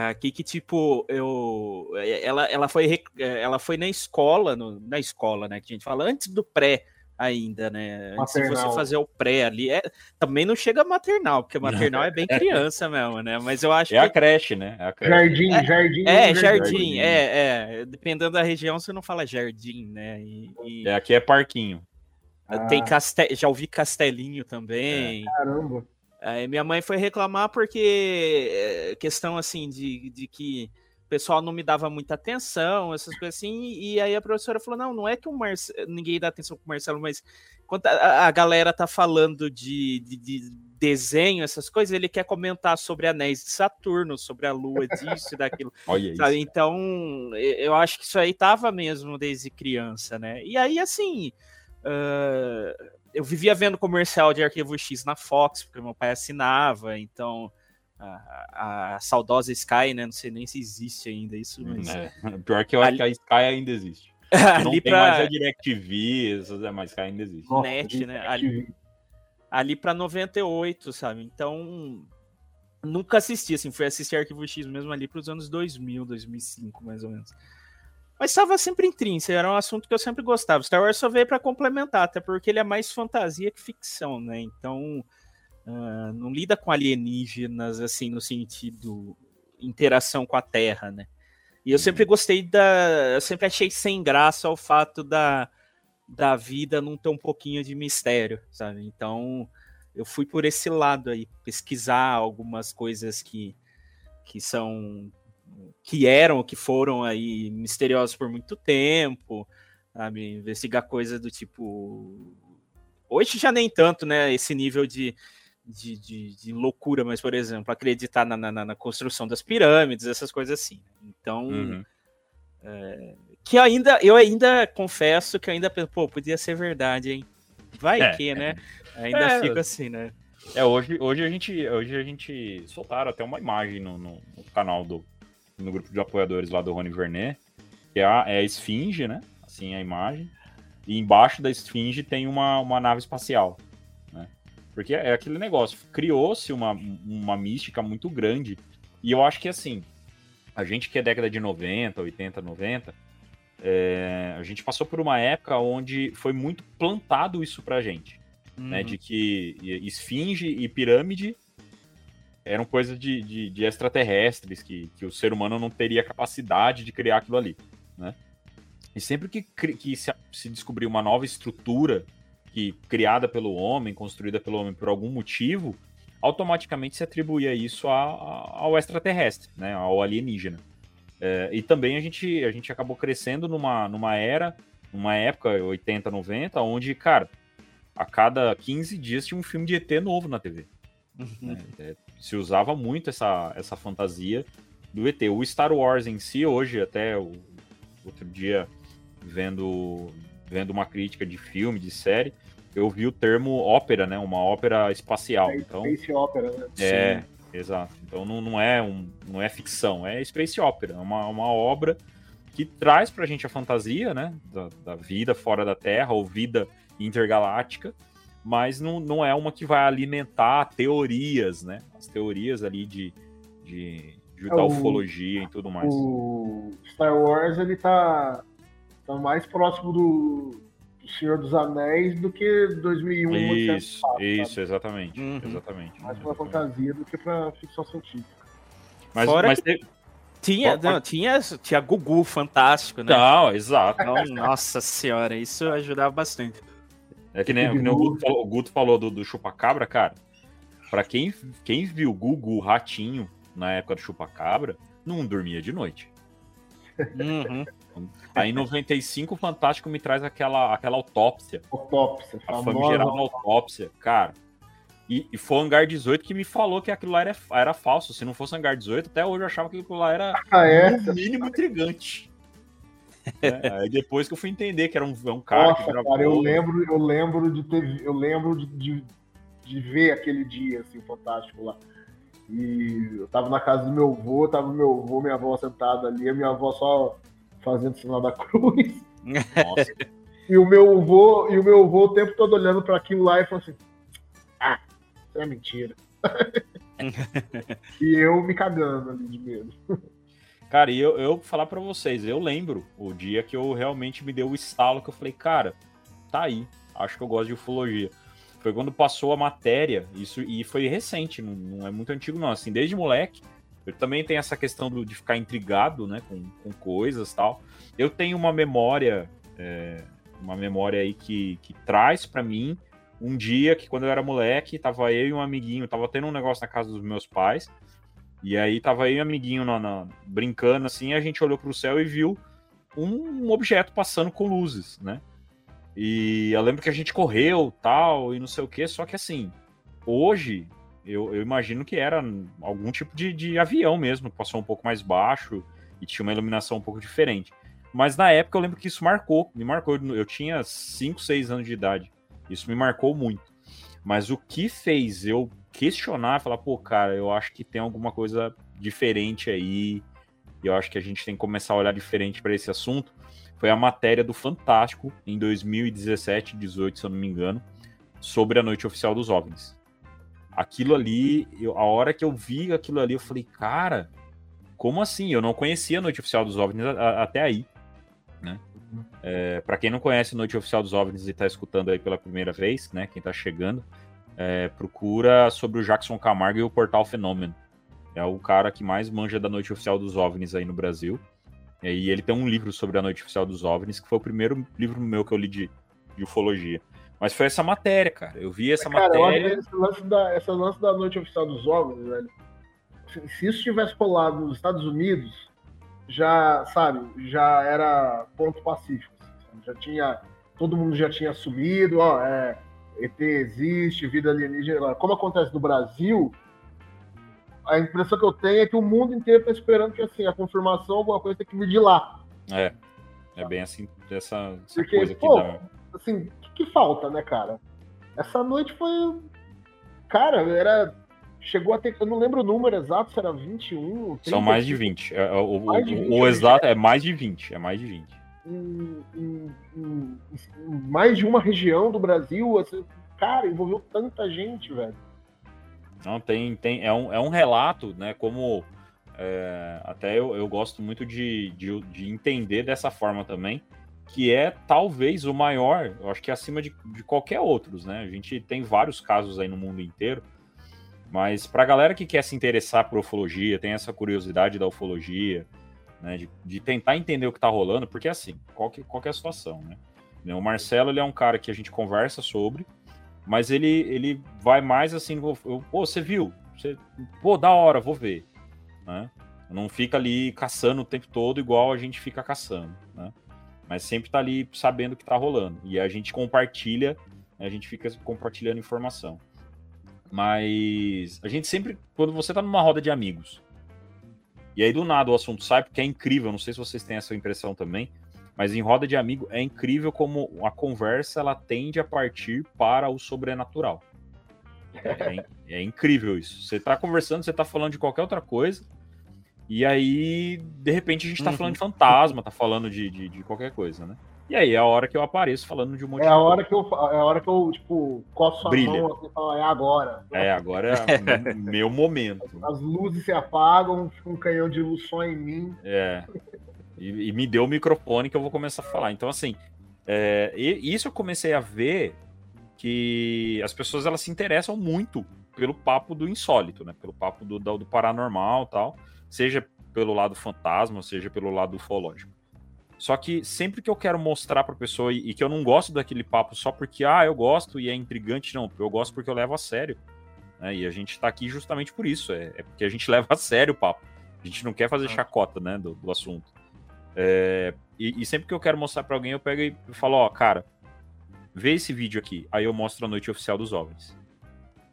aqui que tipo eu ela, ela foi eh, ela foi na escola no- na escola né que a gente fala antes do pré ainda né antes de você fazer o pré ali é, também não chega maternal porque maternal é bem <laughs> criança mesmo né mas eu acho É a que creche, né? É a creche. Jardim, jardim. é jardim. jardim é é dependendo da região você não fala jardim né e, e É, aqui é parquinho. tem Ah. castel já ouvi castelinho também Caramba. Aí minha mãe foi reclamar porque é, questão assim de, de que o pessoal não me dava muita atenção, essas coisas assim, e aí a professora falou: não, não é que o Marce... ninguém dá atenção pro Marcelo, mas quando a, a galera tá falando de, de, de desenho, essas coisas, ele quer comentar sobre anéis de Saturno, sobre a lua disso e daquilo. <laughs> Olha isso. Então, eu acho que isso aí tava mesmo desde criança, né? E aí, assim, ah, eu vivia vendo comercial de Arquivo X na Fox, porque meu pai assinava, então a, a saudosa Sky, né? Não sei nem se existe ainda isso, mas É. <laughs> Pior que eu acho Ali- que a Sky ainda existe. <laughs> não ali tem mais a DirecTV, essas- é, mas Sky ainda existe. Nossa, net, de- né? Ali, ali pra 98, sabe? Então, nunca assisti, assim, fui assistir Arquivo X mesmo ali pros anos 2000, 2005, mais ou menos. Mas estava sempre intrínseco, era um assunto que eu sempre gostava. Star Wars só veio para complementar, até porque ele é mais fantasia que ficção, né? Então, ah, não lida com alienígenas, assim, no sentido interação com a Terra, né? E eu sempre gostei da. Eu sempre achei sem graça o fato da, da vida não ter um pouquinho de mistério, sabe? Então, eu fui por esse lado aí, pesquisar algumas coisas que, que são que eram, que foram aí misteriosas por muito tempo, sabe? Investigar coisa do tipo. Hoje já nem tanto, né? Esse nível de, de, de, de loucura, mas, por exemplo, acreditar na, na, na construção das pirâmides, essas coisas assim. Então, Uhum. que ainda, eu ainda confesso que ainda pô, podia ser verdade, hein? Vai É, que, né? Ainda É. fico assim, né? É, hoje, hoje, a gente, hoje a gente soltaram até uma imagem no, no- no canal do no grupo de apoiadores lá do Rony Vernet, que é a, é a Esfinge, né? Assim é a imagem. E embaixo da Esfinge tem uma, uma nave espacial, né? Porque é aquele negócio, criou-se uma, uma mística muito grande. E eu acho que assim, a gente que é década de 90, 80, 90, é, a gente passou por uma época onde foi muito plantado isso pra gente né, Uhum. de que esfinge e pirâmide eram coisas de, de, de extraterrestres, que, que o ser humano não teria capacidade de criar aquilo ali, né? E sempre que, que se, se descobriu uma nova estrutura que criada pelo homem, construída pelo homem por algum motivo, automaticamente se atribuía isso a- a- ao extraterrestre, né, ao alienígena. É, e também a gente, a gente acabou crescendo numa, numa era numa época, 80, 90, onde, cara, a cada 15 dias tinha um filme de ET novo na TV. Uhum. né? É, se usava muito essa, essa fantasia do ET. O Star Wars em si, hoje, até o outro dia, vendo, vendo uma crítica de filme, de série, eu vi o termo ópera, né? Uma ópera espacial. Então, Space Opera, né? é, exato. Então não, não, é um, não é ficção, é space opera, é uma, uma obra que traz pra gente a fantasia, né? Da, da vida fora da Terra ou vida intergaláctica, mas não, não é uma que vai alimentar teorias, né? As teorias ali de, de, de É, da o- ufologia e tudo mais. O Star Wars, ele tá, tá mais próximo do, do Senhor dos Anéis do que 2001. Odisseia Isso, do Espaço, isso, sabe? exatamente. Uhum. Exatamente. Mais pra fantasia do que pra ficção científica. Mas, Fora mas que- teve- Tinha, não, tinha, tinha Gugu fantástico, né? Não, exato. Então, nossa senhora, isso ajudava bastante. É que nem, que nem o Guto falou, o Guto falou do, do chupacabra, cara. Pra quem, quem viu Gugu Ratinho na época do chupacabra, não dormia de noite. Uhum. <laughs> Aí em 95 o Fantástico me traz aquela, aquela autópsia, Autópsia, a famigerada autópsia, cara. E, e foi o Hangar 18 que me falou que aquilo lá era, era falso. Se não fosse Hangar 18, até hoje eu achava que aquilo lá era Ah, é? no mínimo intrigante. É, aí depois que eu fui entender que era um, é um cara que Nossa, gravou. cara, eu lembro, eu lembro de ter, eu lembro de, de, de ver aquele dia assim fantástico lá. E eu tava na casa do meu avô, tava meu avô, minha avó sentada ali, a minha avó só fazendo o sinal da <laughs> cruz. Nossa, E o meu avô, e o meu avô o tempo todo olhando para aquilo lá e falando assim: "Ah, isso é mentira". <laughs> e eu me cagando ali de medo. Cara, e eu, eu vou falar pra vocês, eu lembro o dia que eu realmente me deu o estalo que eu falei, cara, tá aí, acho que eu gosto de ufologia. Foi quando passou a matéria, isso e foi recente, não, não é muito antigo não, assim, desde moleque, eu também tenho essa questão do- de ficar intrigado, né, com, com coisas tal. Eu tenho uma memória, é, uma memória aí que, que traz pra mim um dia que quando eu era moleque, tava eu e um amiguinho, tava tendo um negócio na casa dos meus pais, e aí tava e um amiguinho na, na- brincando assim, a gente olhou pro céu e viu um objeto passando com luzes, né? E eu lembro que a gente correu, tal, e não sei o que, só que assim, hoje eu, eu imagino que era algum tipo de, de avião mesmo, passou um pouco mais baixo e tinha uma iluminação um pouco diferente. Mas na época eu lembro que isso marcou, me marcou. Eu tinha 5, 6 anos de idade. Isso me marcou muito. Mas o que fez eu questionar, falar, pô, cara, eu acho que tem alguma coisa diferente aí. E eu acho que a gente tem que começar a olhar diferente para esse assunto. Foi a matéria do Fantástico em 2017, 18, se eu não me engano, sobre a noite oficial dos OVNIs. Aquilo ali, eu- a hora que eu vi aquilo ali, eu falei, cara, como assim? Eu não conhecia a noite oficial dos OVNIs a- a- até aí. Né? É, para quem não conhece a noite oficial dos OVNIs e está escutando aí pela primeira vez, né? Quem está chegando, é, procura sobre o Jackson Camargo e o Portal Fenômeno. É o cara que mais manja da noite oficial dos OVNIs aí no Brasil. E ele tem um livro sobre a noite oficial dos OVNIs, que foi o primeiro livro meu que eu li de, de ufologia. Mas foi essa matéria, cara. Eu vi essa Cara, matéria. esse lance, da, esse lance da noite oficial dos OVNIs, velho. Se, se isso tivesse rolado nos Estados Unidos, já, sabe, já era ponto pacífico. assim, Já tinha. Todo mundo já tinha assumido, ó, é, ET existe, vida alienígena. Como acontece no Brasil, a impressão que eu tenho é que o mundo inteiro tá esperando que assim, a confirmação, alguma coisa tem que vir de lá. É. É bem assim, essa, essa Porque, coisa que pô, dá. assim, o que, que falta, né, cara? Essa noite foi. Cara, era. Chegou a ter. Eu não lembro o número exato, se era 21. 30, São mais de 20. É, o, o- Mais de o- 20 o exato é mais de 20. É mais de 20. Em, em- em- mais de uma região do Brasil. assim, cara, envolveu tanta gente, velho. Não, tem, tem, é, um, é um relato, né? Como é, até eu, eu gosto muito de, de, de entender dessa forma também, que é talvez o maior, eu acho que é acima de, de qualquer outros, né? A gente tem vários casos aí no mundo inteiro, mas para a galera que quer se interessar por ufologia, tem essa curiosidade da ufologia, né? De, de tentar entender o que tá rolando, porque assim, qual que, qual que é a situação, né? O Marcelo, ele é um cara que a gente conversa sobre, mas ele, ele vai mais assim, pô, você viu? Você, pô, da hora, vou ver. Né? Não fica ali caçando o tempo todo igual a gente fica caçando. Né? mas sempre tá ali sabendo o que tá rolando. E a gente compartilha, a gente fica compartilhando informação. Mas a gente sempre, quando você tá numa roda de amigos, e aí do nada o assunto sai, porque é incrível, não sei se vocês têm essa impressão também, mas em roda de amigo é incrível como a conversa ela tende a partir para o sobrenatural. É, é incrível isso. Você tá conversando, você tá falando de qualquer outra coisa, e aí, de repente, a gente tá Uhum. falando de fantasma, tá falando de, de, de qualquer coisa, né? E aí é a hora que eu apareço falando de um monte É de a coisa. hora que eu, é a hora que eu tipo, coço a Brilha. mão assim e falo, é agora. É, agora é meu momento. As luzes se apagam, fica um canhão de luz só em mim. É. E, e me deu o microfone que eu vou começar a falar. Então, assim, é, e- isso eu comecei a ver que as pessoas elas se interessam muito pelo papo do insólito, né? Pelo papo do, do, do paranormal e tal. Seja pelo lado fantasma, seja pelo lado ufológico. Só que sempre que eu quero mostrar pra pessoa e, e que eu não gosto daquele papo só porque, ah, eu gosto e é intrigante, não. Eu gosto porque eu levo a sério. né? E a gente tá aqui justamente por isso. É, é porque a gente <laughs> leva a sério o papo. A gente não quer fazer chacota, né, do, do assunto. É, e, e sempre que eu quero mostrar pra alguém, eu pego e falo, ó, cara, vê esse vídeo aqui. Aí eu mostro a noite oficial dos OVNIs.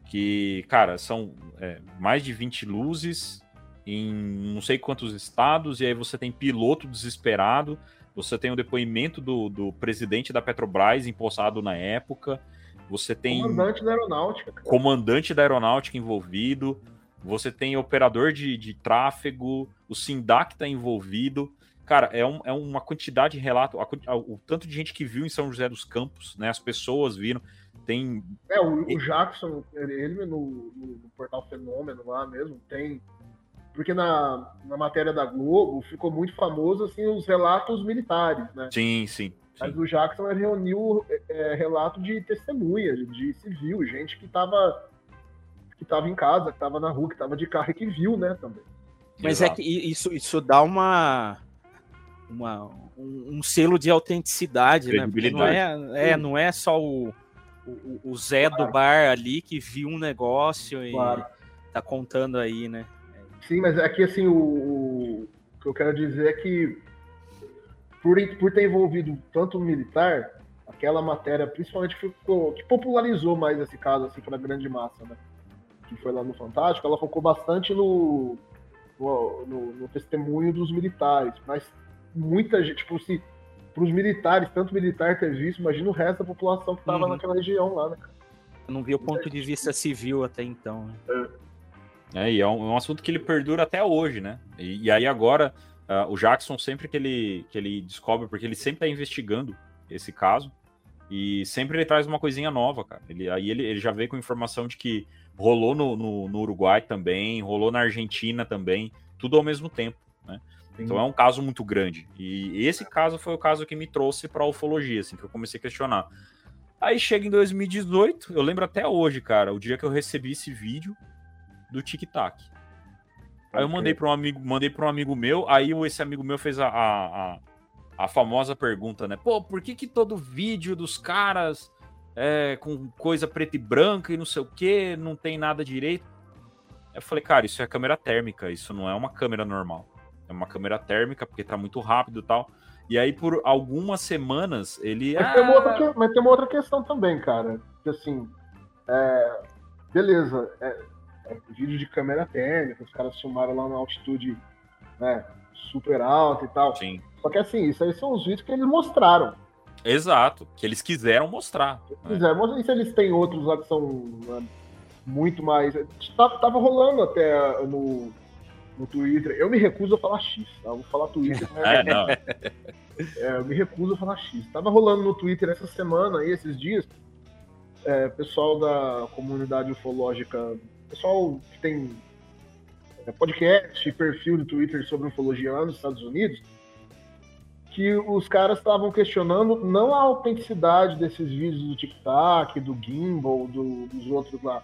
Que, cara, são é, mais de 20 luzes em não sei quantos estados, e aí você tem piloto desesperado, você tem o depoimento do, do presidente da Petrobras empossado na época, você tem Comandante da aeronáutica. cara. comandante da aeronáutica envolvido, você tem operador de, de tráfego, o SINDAC está envolvido. Cara, é, um- é uma quantidade de relato, a a- o tanto de gente que viu em São José dos Campos, né? As pessoas viram. Tem. É, o, o Jackson, ele, ele no, no- no portal Fenômeno lá mesmo, tem. Porque na, na matéria da Globo ficou muito famoso assim, os relatos militares, né? Sim, sim. Mas sim. o Jackson reuniu é, relato de testemunha, de, civil, gente que tava, que tava em casa, que tava na rua, que tava de carro e que viu, né, também. Mas é Exato. que i- isso, isso dá uma, uma um, um selo de autenticidade, né? Porque não é, é, não é só o, o, o Zé do bar ali que viu um negócio e Claro. tá contando aí, né? Sim, mas é que assim, o, o que eu quero dizer é que por, por ter envolvido tanto o militar, aquela matéria, principalmente que ficou, que popularizou mais esse caso assim para a grande massa, né? Que foi lá no Fantástico, ela focou bastante no, no, no- no testemunho dos militares, mas muita gente, tipo, se para os militares, tanto militar ter visto, imagina o resto da população que estava Uhum. naquela região lá, né? Eu não vi o ponto de vista civil até então. né? É, e é um, é um assunto que ele perdura até hoje, né? E, e aí agora, ah, o Jackson, sempre que ele, que ele descobre, porque ele sempre tá investigando esse caso, e sempre ele traz uma coisinha nova, cara. Ele, aí ele, ele já veio com informação de que rolou no, no, no Uruguai também, rolou na Argentina também, tudo ao mesmo tempo, né? Então é um caso muito grande. E esse caso foi o caso que me trouxe pra ufologia, assim, que eu comecei a questionar. Aí chega em 2018, eu lembro até hoje, cara, o dia que eu recebi esse vídeo do Tic Tac. Aí eu mandei para um amigo, mandei para um amigo meu, aí esse amigo meu fez a, a, a, famosa pergunta, né? Pô, por que que todo vídeo dos caras é com coisa preta e branca e não sei o que, não tem nada direito? Eu falei, cara, isso é câmera térmica, isso não é uma câmera normal. É uma câmera térmica, porque tá muito rápido e tal. E aí, por algumas semanas, ele. Mas, tem uma outra, "Ah, mas tem uma outra questão também, cara. Que assim, é, beleza, é vídeo de câmera térmica, os caras filmaram lá na altitude né, super alta e tal. Sim. Só que assim, isso aí são os vídeos que eles mostraram. Exato, que eles quiseram mostrar. né? Quiser, não sei se eles têm outros lá que são né, muito mais. Tava, tava rolando até uh, no, no Twitter. Eu me recuso a falar X, tá? Eu vou falar Twitter. <laughs> né? É, não. É, eu me recuso a falar X. Tava rolando no Twitter essa semana aí, esses dias, é, pessoal da comunidade ufológica, pessoal que tem é, podcast perfil do Twitter sobre ufologia lá nos Estados Unidos, que os caras estavam questionando não a autenticidade desses vídeos do TikTok, do Gimbal, do- dos outros lá,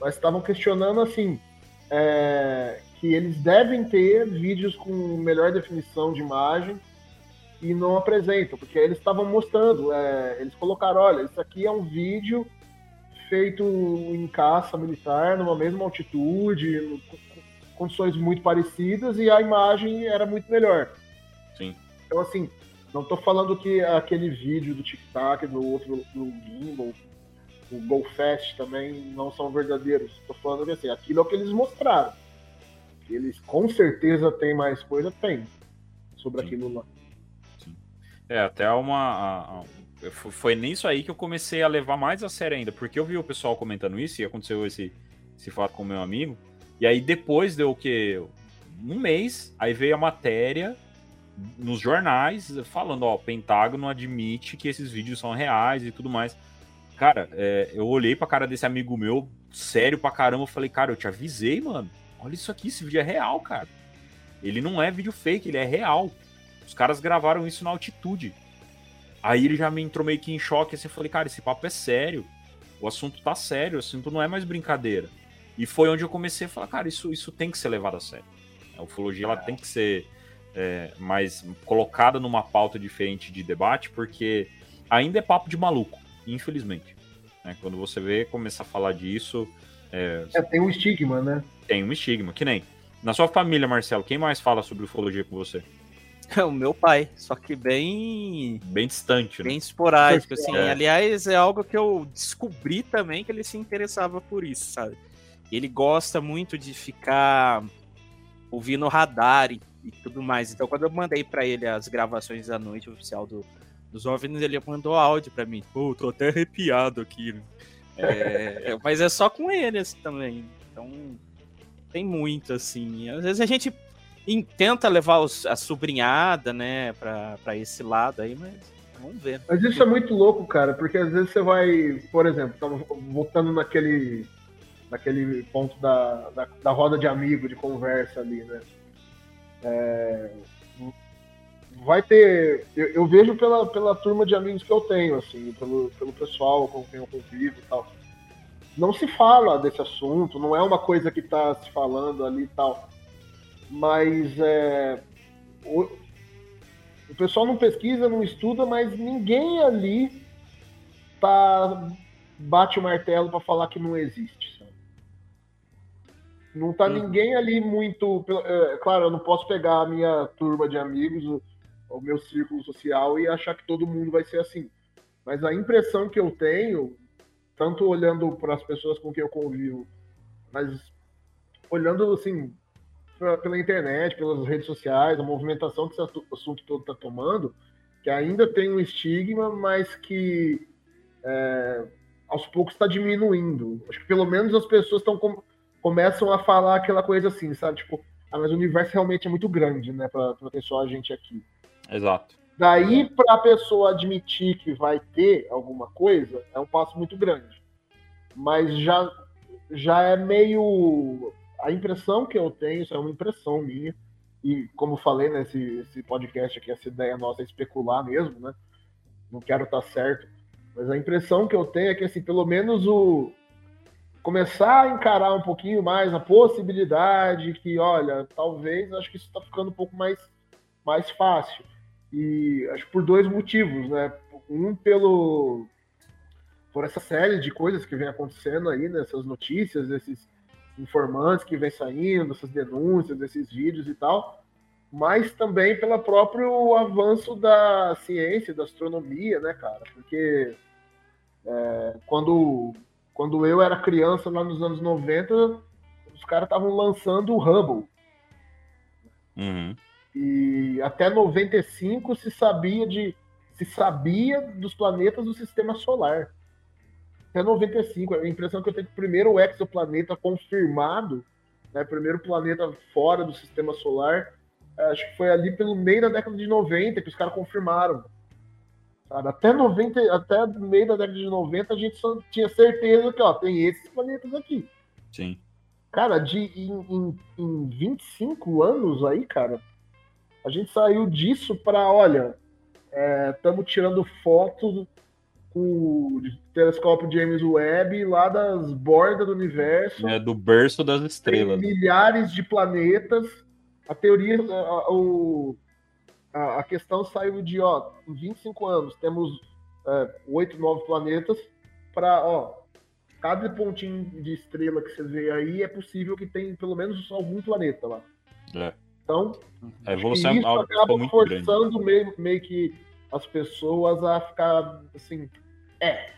mas estavam questionando assim é, que eles devem ter vídeos com melhor definição de imagem e não apresentam, porque eles estavam mostrando, é, eles colocaram, olha, isso aqui é um vídeo feito em caça militar, numa mesma altitude, no- condições muito parecidas, e a imagem era muito melhor. Sim. Então, assim, Não tô falando que aquele vídeo do TikTok, do outro, do Gimbal, o GoFast também não são verdadeiros. Tô falando que assim, aquilo é o que eles mostraram. Eles com certeza têm mais coisa, tem. Sobre Sim. aquilo lá. É, até uma. Foi nisso aí que eu comecei a levar mais a sério ainda, porque eu vi o pessoal comentando isso e aconteceu esse, esse fato com o meu amigo. E aí depois deu o quê? Um mês, aí veio a matéria nos jornais falando, ó, Pentágono admite que esses vídeos são reais e tudo mais. Cara, é, eu olhei pra cara desse amigo meu, sério pra caramba, eu falei, cara, eu te avisei, mano. Olha isso aqui, esse vídeo é real, cara. Ele não é vídeo fake, ele é real. Os caras gravaram isso na altitude. Aí ele já me entrou meio que em choque, assim, eu falei, cara, esse papo é sério. O assunto tá sério, o assunto não é mais brincadeira. E foi onde eu comecei a falar, cara, isso, isso tem que ser levado a sério. A ufologia ela tem que ser é, mais colocada numa pauta diferente de debate, porque ainda é papo de maluco, infelizmente. né? Quando você vê começar a falar disso, é, É, tem um estigma, né? tem um estigma. Que nem na sua família, Marcelo, quem mais fala sobre ufologia com você? O meu pai, só que bem Bem distante, né? bem esporádico, assim. É. Aliás, é algo que eu descobri também que ele se interessava por isso, sabe? Ele gosta muito de ficar ouvindo radar e, e tudo mais. Então, quando eu mandei pra ele as gravações da noite oficial do, dos OVNIs, ele mandou áudio pra mim. Pô, tô até arrepiado aqui. É, <laughs> é, mas é só com ele assim, também. Então, tem muito, assim. Às vezes a gente em- tenta levar os- a sobrinhada, né, pra, pra esse lado aí, mas vamos ver. Mas isso é muito louco, cara, porque às vezes você vai, por exemplo, voltando naquele, naquele ponto da, da, da roda de amigo, de conversa ali, né? É, vai ter. Eu, eu vejo pela, pela turma de amigos que eu tenho, assim, pelo, pelo pessoal com quem eu convivo e tal. Não se fala desse assunto, não é uma coisa que tá se falando ali e tal. Mas é, o, o pessoal não pesquisa, não estuda, mas ninguém ali tá bate o martelo para falar que não existe. sabe? Não tá Uhum. ninguém ali muito. é, claro, eu não posso pegar a minha turma de amigos, o, o meu círculo social e achar que todo mundo vai ser assim. Mas a impressão que eu tenho, tanto olhando para as pessoas com quem eu convivo, mas olhando assim pra- pela internet, pelas redes sociais, a movimentação que esse assu- assunto todo está tomando, que ainda tem um estigma, mas que é, aos poucos está diminuindo. Acho que pelo menos as pessoas estão com- começam a falar aquela coisa assim, sabe? Tipo, ah, mas o universo realmente é muito grande, né, para ter só a gente aqui. Exato. Daí para a pessoa admitir que vai ter alguma coisa, é um passo muito grande. Mas já já é meio a impressão que eu tenho, isso é uma impressão minha. E como falei nesse esse podcast aqui, essa ideia nossa é especular mesmo, né? Não quero estar certo, mas a impressão que eu tenho é que assim, pelo menos o começar a encarar um pouquinho mais a possibilidade que, olha, talvez acho que isso está ficando um pouco mais mais fácil. E acho que por dois motivos, né? Um pelo por essa série de coisas que vem acontecendo aí, nessas notícias, esses informantes que vem saindo, essas denúncias, esses vídeos e tal, mas também pelo próprio avanço da ciência, da astronomia, né, cara? Porque é, quando, quando eu era criança, lá nos anos 90, os caras estavam lançando o Hubble. Uhum. E até 95 se sabia de se sabia dos planetas do sistema solar. Até 95, a impressão que eu tenho que o primeiro exoplaneta confirmado, né, primeiro planeta fora do sistema solar, acho que foi ali pelo meio da década de 90 que os caras confirmaram. Sabe? Até 90, até meio da década de 90 a gente só tinha certeza que ó, tem esses planetas aqui. Sim. Cara, de, em, em, em 25 anos aí, cara, a gente saiu disso para, olha, estamos tirando fotos o telescópio James Webb lá das bordas do universo, É do berço das tem estrelas. milhares de planetas. A teoria, a, a- o- a- a questão saiu de, ó, em 25 anos temos é, oito, nove planetas para, ó, cada pontinho de estrela que você vê aí é possível que tenha pelo menos algum planeta lá. É. Então, A evolução é isso algo acaba forçando meio, meio que as pessoas a ficar assim, é,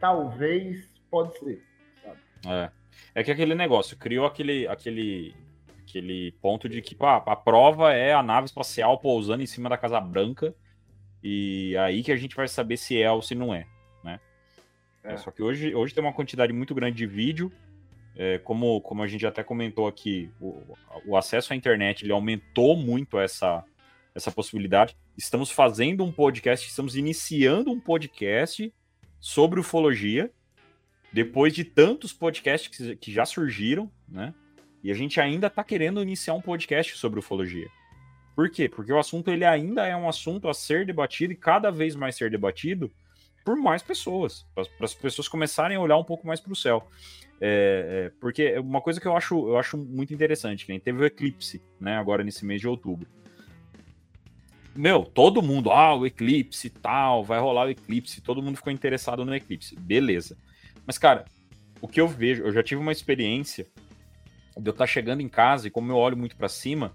talvez, pode ser, sabe? É. É que aquele negócio criou aquele, aquele, aquele ponto de que a prova é a nave espacial pousando em cima da Casa Branca e aí que a gente vai saber se é ou se não é, né? É. É. só que hoje, hoje tem uma quantidade muito grande de vídeo, é, como, como a gente até comentou aqui, o, o acesso à internet ele aumentou muito essa, essa possibilidade. Estamos fazendo um podcast, estamos iniciando um podcast sobre ufologia, depois de tantos podcasts que, já surgiram, né? E a gente ainda está querendo iniciar um podcast sobre ufologia. Por quê? Porque o assunto ele ainda é um assunto a ser debatido e cada vez mais ser debatido por mais pessoas, para as pessoas começarem a olhar um pouco mais para o céu. É, é, porque uma coisa que eu acho, eu acho muito interessante, nem teve o eclipse, né, agora nesse mês de outubro. Meu, todo mundo, ah, o eclipse e tal, vai rolar o eclipse, todo mundo ficou interessado no eclipse, beleza. Mas, cara, o que eu vejo, eu já tive uma experiência de eu estar chegando em casa e como eu olho muito para cima,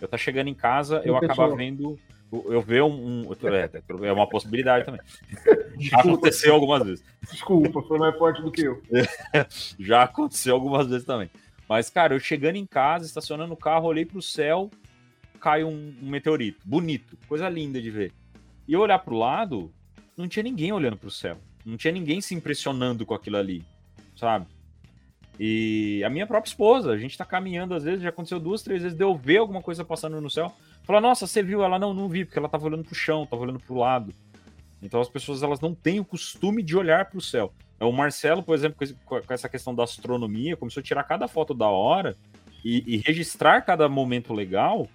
eu estar chegando em casa, eu acabar pessoa. vendo, eu ver um, um- é, é uma possibilidade também. Já aconteceu algumas vezes. Desculpa, foi mais forte do que eu. <laughs> Já aconteceu algumas vezes também. Mas, cara, eu chegando em casa, estacionando o carro, olhei pro céu, cai um, meteorito. Bonito, coisa linda de ver. E eu olhar pro lado, não tinha ninguém olhando pro céu. Não tinha ninguém se impressionando com aquilo ali, sabe? E a minha própria esposa, a gente tá caminhando às vezes, já aconteceu duas, três vezes, de eu ver alguma coisa passando no céu. Falar, nossa, você viu? Ela não, não vi, porque ela tava olhando pro chão, tava olhando pro lado. Então as pessoas elas não têm o costume de olhar pro céu. É, O Marcelo, por exemplo, com essa questão da astronomia, começou a tirar cada foto da hora e, e registrar cada momento legal.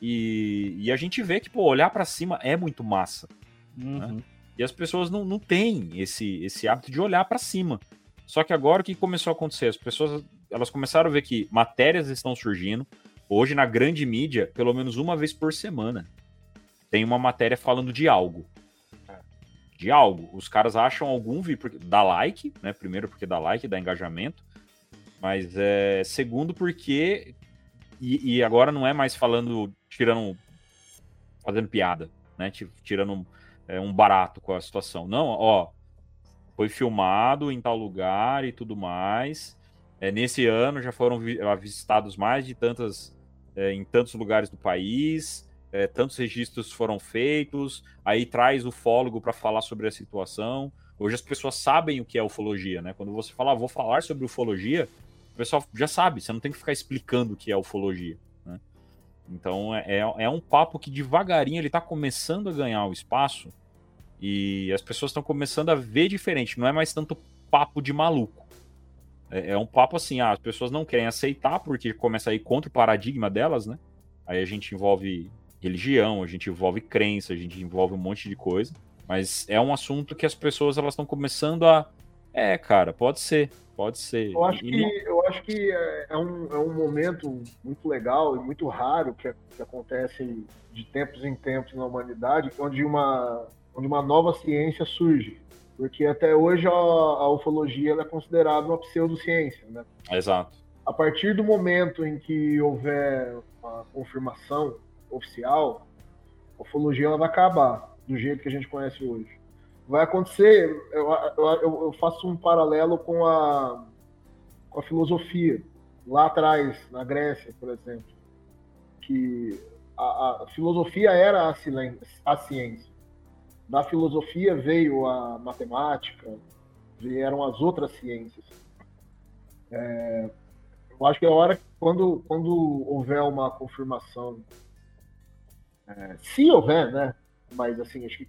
E, e a gente vê que, pô, olhar pra cima é muito massa. Uhum. E as pessoas não, não têm esse, esse hábito de olhar pra cima. Só que agora o que começou a acontecer? As pessoas elas começaram a ver que matérias estão surgindo. Hoje, na grande mídia, pelo menos uma vez por semana, tem uma matéria falando de algo. De algo. Os caras acham algum vídeo, porque dá like, né? Primeiro, porque dá like, dá engajamento. Mas é, segundo, porque. E, e agora não é mais falando, tirando. fazendo piada, né? ti- Tirando é, um barato com a situação. Não, ó. Foi filmado em tal lugar e tudo mais. É, nesse ano já foram vi- visitados mais de tantas. é, em tantos lugares do país. é, tantos registros foram feitos. Aí traz o ufólogo para falar sobre a situação. Hoje as pessoas sabem o que é ufologia, né? Quando você fala, ah, vou falar sobre ufologia, o pessoal já sabe, você não tem que ficar explicando o que é ufologia, né? Então é, é- é um papo que devagarinho ele tá começando a ganhar o espaço e as pessoas estão começando a ver diferente, não é mais tanto papo de maluco. É, é um papo assim, ah, as pessoas não querem aceitar porque começa a ir contra o paradigma delas, né? Aí a gente envolve religião, a gente envolve crença, a gente envolve um monte de coisa. Mas é um assunto que as pessoas elas estão começando a. É, cara, pode ser, pode ser. Eu acho E que, não- eu acho que é, é um, é um momento muito legal e muito raro que, que acontece de tempos em tempos na humanidade, onde uma, onde uma nova ciência surge. Porque até hoje a, a ufologia é considerada uma pseudociência. Né? Exato. A partir do momento em que houver uma confirmação oficial, a ufologia ela vai acabar do jeito que a gente conhece hoje. Vai acontecer, eu, eu, eu faço um paralelo com a, com a filosofia. Lá atrás, na Grécia, por exemplo, que a, a filosofia era a, silen- a ciência. Da filosofia veio a matemática, vieram as outras ciências. É, eu acho que é a hora que quando, quando houver uma confirmação, é, se houver, né? Mas assim, acho que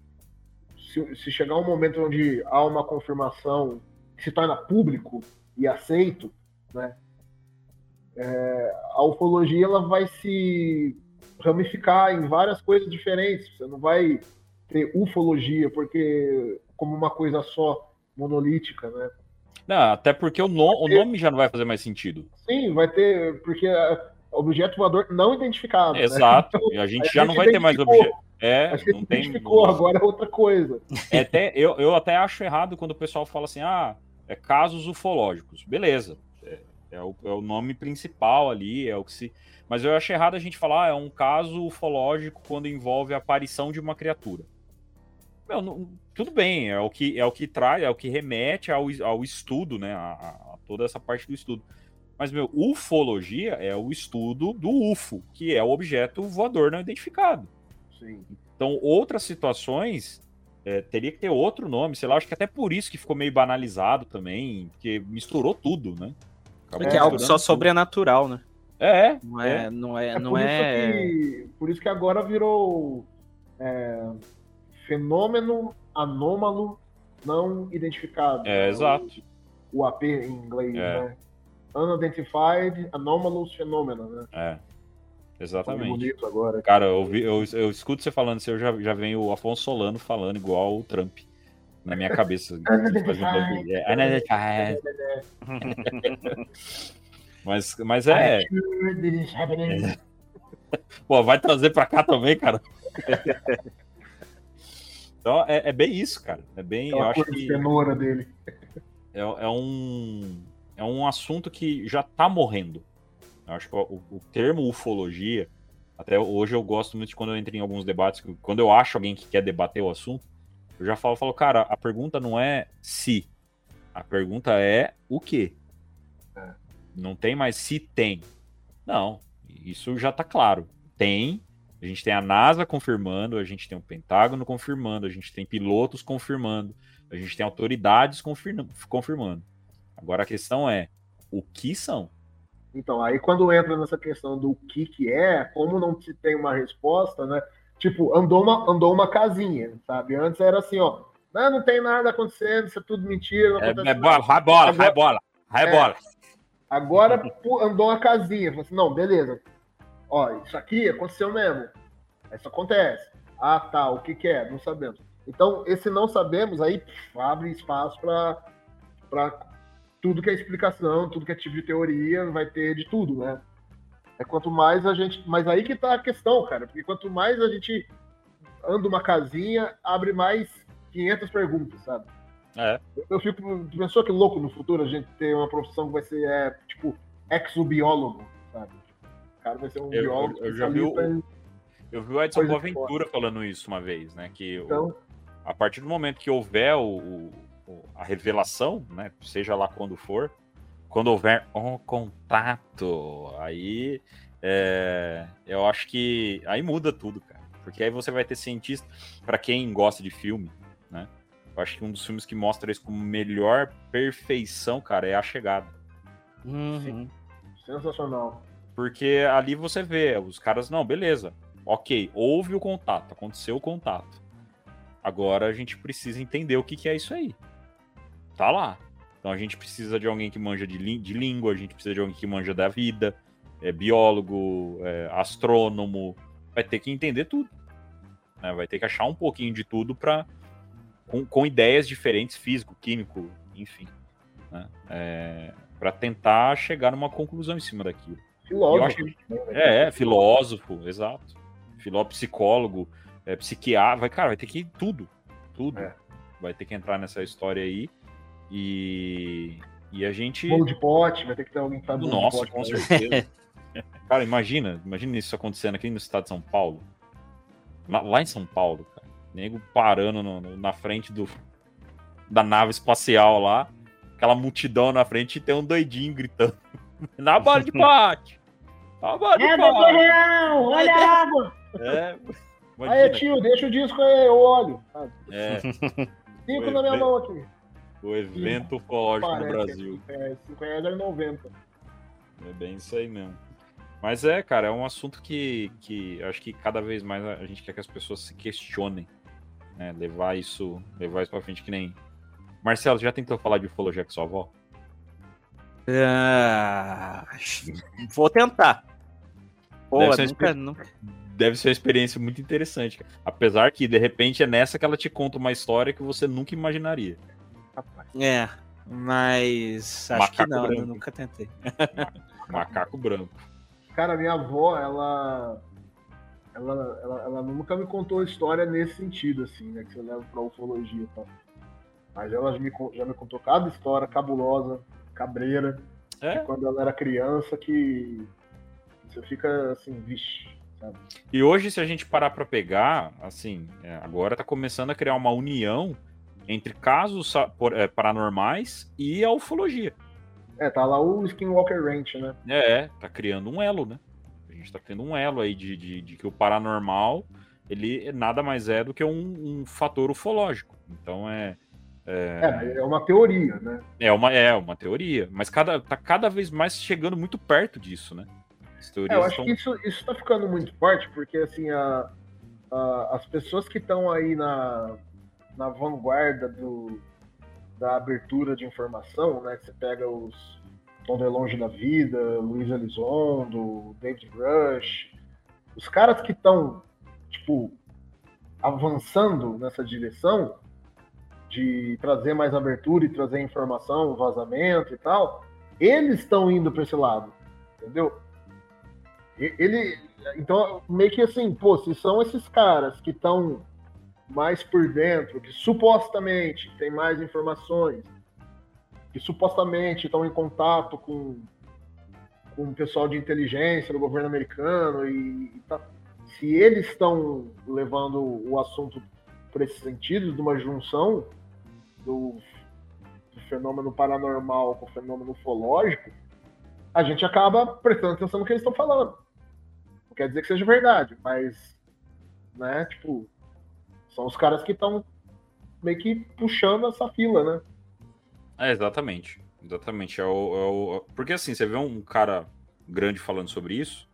se, se chegar um momento onde há uma confirmação que se torna público e aceito, né? é, a ufologia ela vai se ramificar em várias coisas diferentes. Você não vai ter ufologia porque como uma coisa só monolítica, né? Não, até porque o, no- o nome já não vai fazer mais sentido. Sim, vai ter porque é, objeto voador não identificado. né? Exato. E a <laughs> gente a já não gente vai ter mais objeto. É, Acho que não tem. identificou, agora é outra coisa. É até, eu, eu até acho errado quando o pessoal fala assim, ah, é casos ufológicos. Beleza. É, é o, é o nome principal ali, é o que se. Mas eu acho errado a gente falar, ah, é um caso ufológico quando envolve a aparição de uma criatura. Meu, não- tudo bem, é o que é o que traz, é o que remete ao, ao estudo, né? A, a toda essa parte do estudo. Mas, meu, ufologia é o estudo do UFO, que é o objeto voador não identificado. Sim. Então, outras situações é, teria que ter outro nome, sei lá, acho que até por isso que ficou meio banalizado também, porque misturou tudo, né? Acabou que é algo só tudo. sobrenatural, né? É, Não é, não é, É não por, é. Isso que, por isso que agora virou é, fenômeno anômalo não identificado. É, né? exato. O, o AP em inglês, É. né? Unidentified Anomalous Phenomenon, né? É, exatamente. bonito agora. Cara, eu, vi- eu, eu escuto você falando isso, eu já, já venho o Afonso Solano falando igual o Trump na minha cabeça. É, <laughs> mas, mas é, <laughs> pô, vai trazer pra cá também, cara. Então é, é bem isso, cara. É bem, eu Aquela acho que cenoura dele. é, é um é um assunto que já tá morrendo. Eu acho que o, o termo ufologia, até hoje eu gosto muito de quando eu entro em alguns debates, quando eu acho alguém que quer debater o assunto, eu já falo, falo, cara, a pergunta não é se, a pergunta é o que. É. Não tem mais se tem. Não, isso já tá claro. Tem, a gente tem a NASA confirmando, a gente tem o Pentágono confirmando, a gente tem pilotos confirmando, a gente tem autoridades confirma- confirmando. Agora a questão é, o que são? Então, aí quando entra nessa questão do que que é, como não se tem uma resposta, né? Tipo, andou uma, andou uma casinha, sabe? Antes era assim, ó, não, não tem nada acontecendo, isso é tudo mentira, não É, é bola, vai bola, vai bola, vai É. bola. Agora andou uma casinha, falou assim, não, beleza. Ó, isso aqui aconteceu mesmo. Isso acontece. Ah, tá, o que que é? Não sabemos. Então, esse não sabemos aí pff, abre espaço para tudo que é explicação, tudo que é tipo de teoria, vai ter de tudo, né? É quanto mais a gente, mas aí que tá a questão, cara, porque quanto mais a gente anda uma casinha, abre mais 500 perguntas, sabe? É. Eu fico, pensou que louco no futuro a gente ter uma profissão que vai ser, é, tipo, exobiólogo, sabe? O cara vai ser um Eu- biólogo eu- já vi o- em- Eu vi o Edson Boaventura falando isso uma vez, né? Que o- Então, a partir do momento que houver o, o- o- a revelação, né? Seja lá quando for, quando houver um contato, aí é, eu acho que aí muda tudo, cara. Porque aí você vai ter cientista, para quem gosta de filme, né? Eu acho que um dos filmes que mostra isso com melhor perfeição, cara, é A Chegada. Uhum. sensacional. Porque ali você vê, os caras, não, beleza, ok, houve o contato, aconteceu o contato. Agora a gente precisa entender o que, que é isso aí. Tá lá. Então a gente precisa de alguém que manja de, de língua, a gente precisa de alguém que manja da vida, é biólogo, é astrônomo, vai ter que entender tudo. né? Vai ter que achar um pouquinho de tudo para com, com ideias diferentes, físico, químico, enfim. Né? É, para tentar chegar numa conclusão em cima daquilo. Filósofo. Acho É, é, filósofo, exato. Filósofo, psicólogo, é, psiquiatra, vai, cara, vai ter que ir tudo, tudo. É. Vai ter que entrar nessa história aí. E, e a gente. Bolo de pote, vai ter que ter alguém que faz bolo Nossa, de pote. com certeza. <laughs> cara, imagina, imagina isso acontecendo aqui no estado de São Paulo. Lá, lá em São Paulo, cara. Nego parando no- no- na frente do, da nave espacial lá. Aquela multidão na frente e tem um doidinho gritando. <laughs> Na bola de pote! Na bola de É, pote! Real, olha a água! É, Aí, imagina, tio, deixa o disco aí, eu olho. é, Cinco na minha mão aqui. O evento ufológico no Parece, Brasil. É, 5 reais é 90. É bem isso aí mesmo. Mas é, cara, é um assunto que, que eu acho que cada vez mais a gente quer que as pessoas se questionem, né? Levar isso, levar isso pra frente que nem. Marcelo, já tentou falar de ufologia com sua avó? Ah, vou tentar. Pô, Deve ser uma nunca, nunca. Deve ser uma experiência muito interessante, cara. Apesar que, de repente, é nessa que ela te conta uma história que você nunca imaginaria. Rapaz. É, mas acho que Macaco não, branco. eu nunca tentei. <laughs> Macaco branco. Cara, minha avó, ela, ela, ela, ela nunca me contou história nesse sentido, assim, né? Que você leva pra ufologia e tal. Mas ela já me, já me contou cada história cabulosa, cabreira, É? de quando ela era criança, que você fica assim, vixe. sabe? E hoje, se a gente parar para pegar, assim, é, agora tá começando a criar uma união entre casos é, paranormais e a ufologia. É, tá lá o Skinwalker Ranch, né? É, tá criando um elo, né? A gente tá tendo um elo aí de, de, de que o paranormal, ele nada mais é do que um, um fator ufológico. Então é, É, mas é uma teoria, né? é, uma, é uma teoria, mas cada, tá cada vez mais chegando muito perto disso, né? É, eu acho estão... que isso, isso tá ficando muito forte, porque assim, a, a- as pessoas que estão aí na, na vanguarda do, da abertura de informação, né? Que você pega os Tom DeLonge da vida, Luiz Elizondo, David Rush, os caras que estão, tipo, avançando nessa direção de trazer mais abertura e trazer informação, vazamento e tal, eles estão indo para esse lado, entendeu? Ele, então, meio que assim, pô, se são esses caras que estão mais por dentro, que supostamente têm mais informações, que supostamente estão em contato com, com o pessoal de inteligência do governo americano e, e tá- se eles estão levando o assunto por esse sentido de uma junção do, do fenômeno paranormal com o fenômeno ufológico, a gente acaba prestando atenção no que eles estão falando. Não quer dizer que seja verdade, mas, né, tipo, são os caras que estão meio que puxando essa fila, né? É, exatamente. Exatamente. É o, é o- Porque assim, você vê um cara grande falando sobre isso,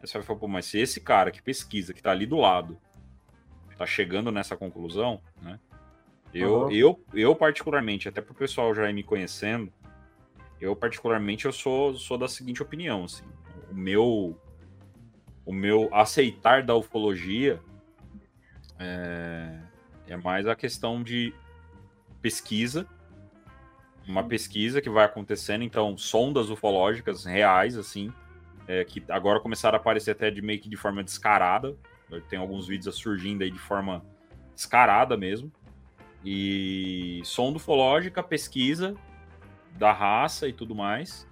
você vai falar, pô, mas se esse cara que pesquisa, que tá ali do lado, tá chegando nessa conclusão, né? Eu, Aham. eu, eu particularmente, até pro pessoal já ir me conhecendo, eu particularmente eu sou, sou da seguinte opinião, assim, o meu o meu aceitar da ufologia é, é mais a questão de pesquisa, uma pesquisa que vai acontecendo, então sondas ufológicas reais, assim, é, que agora começaram a aparecer até de meio que de forma descarada, tem alguns vídeos surgindo aí de forma descarada mesmo, e sonda ufológica, pesquisa da raça e tudo mais,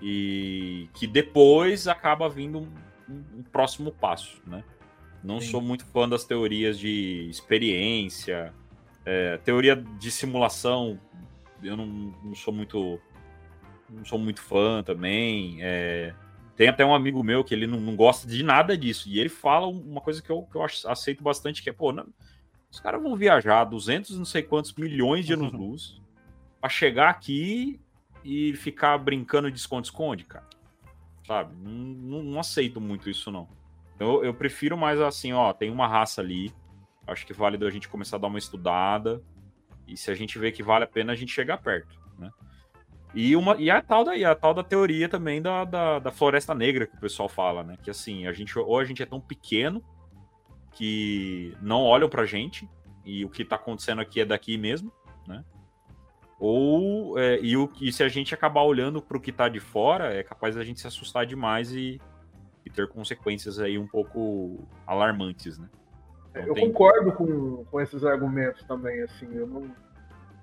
e que depois acaba vindo um, um- um próximo passo, né? Não Sim. sou muito fã das teorias de experiência, é, teoria de simulação, eu não, não sou muito não sou muito fã também. é. tem até um amigo meu que ele não, não gosta de nada disso. E ele fala uma coisa que eu, que eu aceito bastante, que é, pô, não- os caras vão viajar 200 e não sei quantos milhões de anos-luz pra chegar aqui e ficar brincando de esconde-esconde, cara. Sabe? Não, não- não aceito muito isso, não. Eu, eu prefiro mais assim, ó, tem uma raça ali. Acho que vale a gente começar a dar uma estudada. E se a gente vê que vale a pena, a gente chegar perto, né? E, uma, e a tal da, a tal da teoria também da, da, da floresta negra que o pessoal fala, né? Que assim, a gente, ou a gente é tão pequeno que não olham pra gente e o que tá acontecendo aqui é daqui mesmo, né? Ou é, e, o, e se a gente acabar olhando pro que tá de fora, é capaz da gente se assustar demais e ter consequências aí um pouco alarmantes, né? Então Eu tem- concordo com, com esses argumentos também, assim, eu não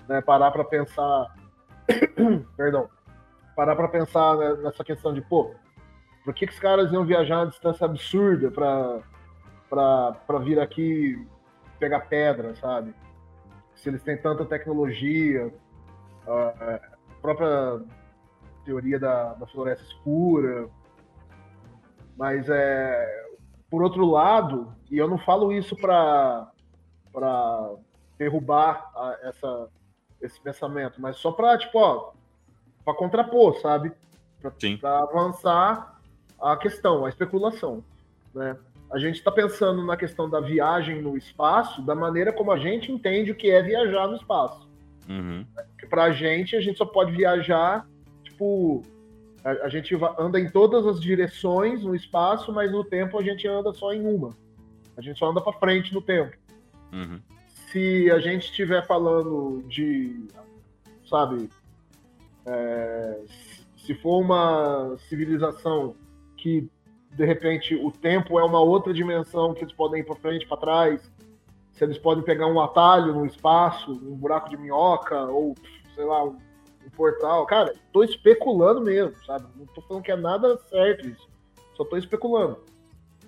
né, parar para pensar, <coughs> perdão, parar para pensar né, nessa questão de, pô, por que, que os caras iam viajar uma distância absurda para vir aqui pegar pedra, sabe? Se eles têm tanta tecnologia, a a própria teoria da, da floresta escura, mas é, por outro lado, e eu não falo isso para para derrubar a- essa esse pensamento, mas só para tipo, ó, para contrapor, sabe? Para avançar a questão, a especulação, né? A gente está pensando na questão da viagem no espaço da maneira como a gente entende o que é viajar no espaço. Uhum. Porque pra gente, a gente só pode viajar, tipo, a, a gente anda em todas as direções no espaço, mas no tempo a gente anda só em uma. A gente só anda pra frente no tempo. Uhum. Se a gente estiver falando de, sabe, é, se- se for uma civilização que de repente o tempo é uma outra dimensão que eles podem ir para frente, para trás, se eles podem pegar um atalho no espaço, um buraco de minhoca ou sei lá, um portal, cara, tô especulando mesmo, sabe? Não tô falando que é nada certo isso. Só tô especulando.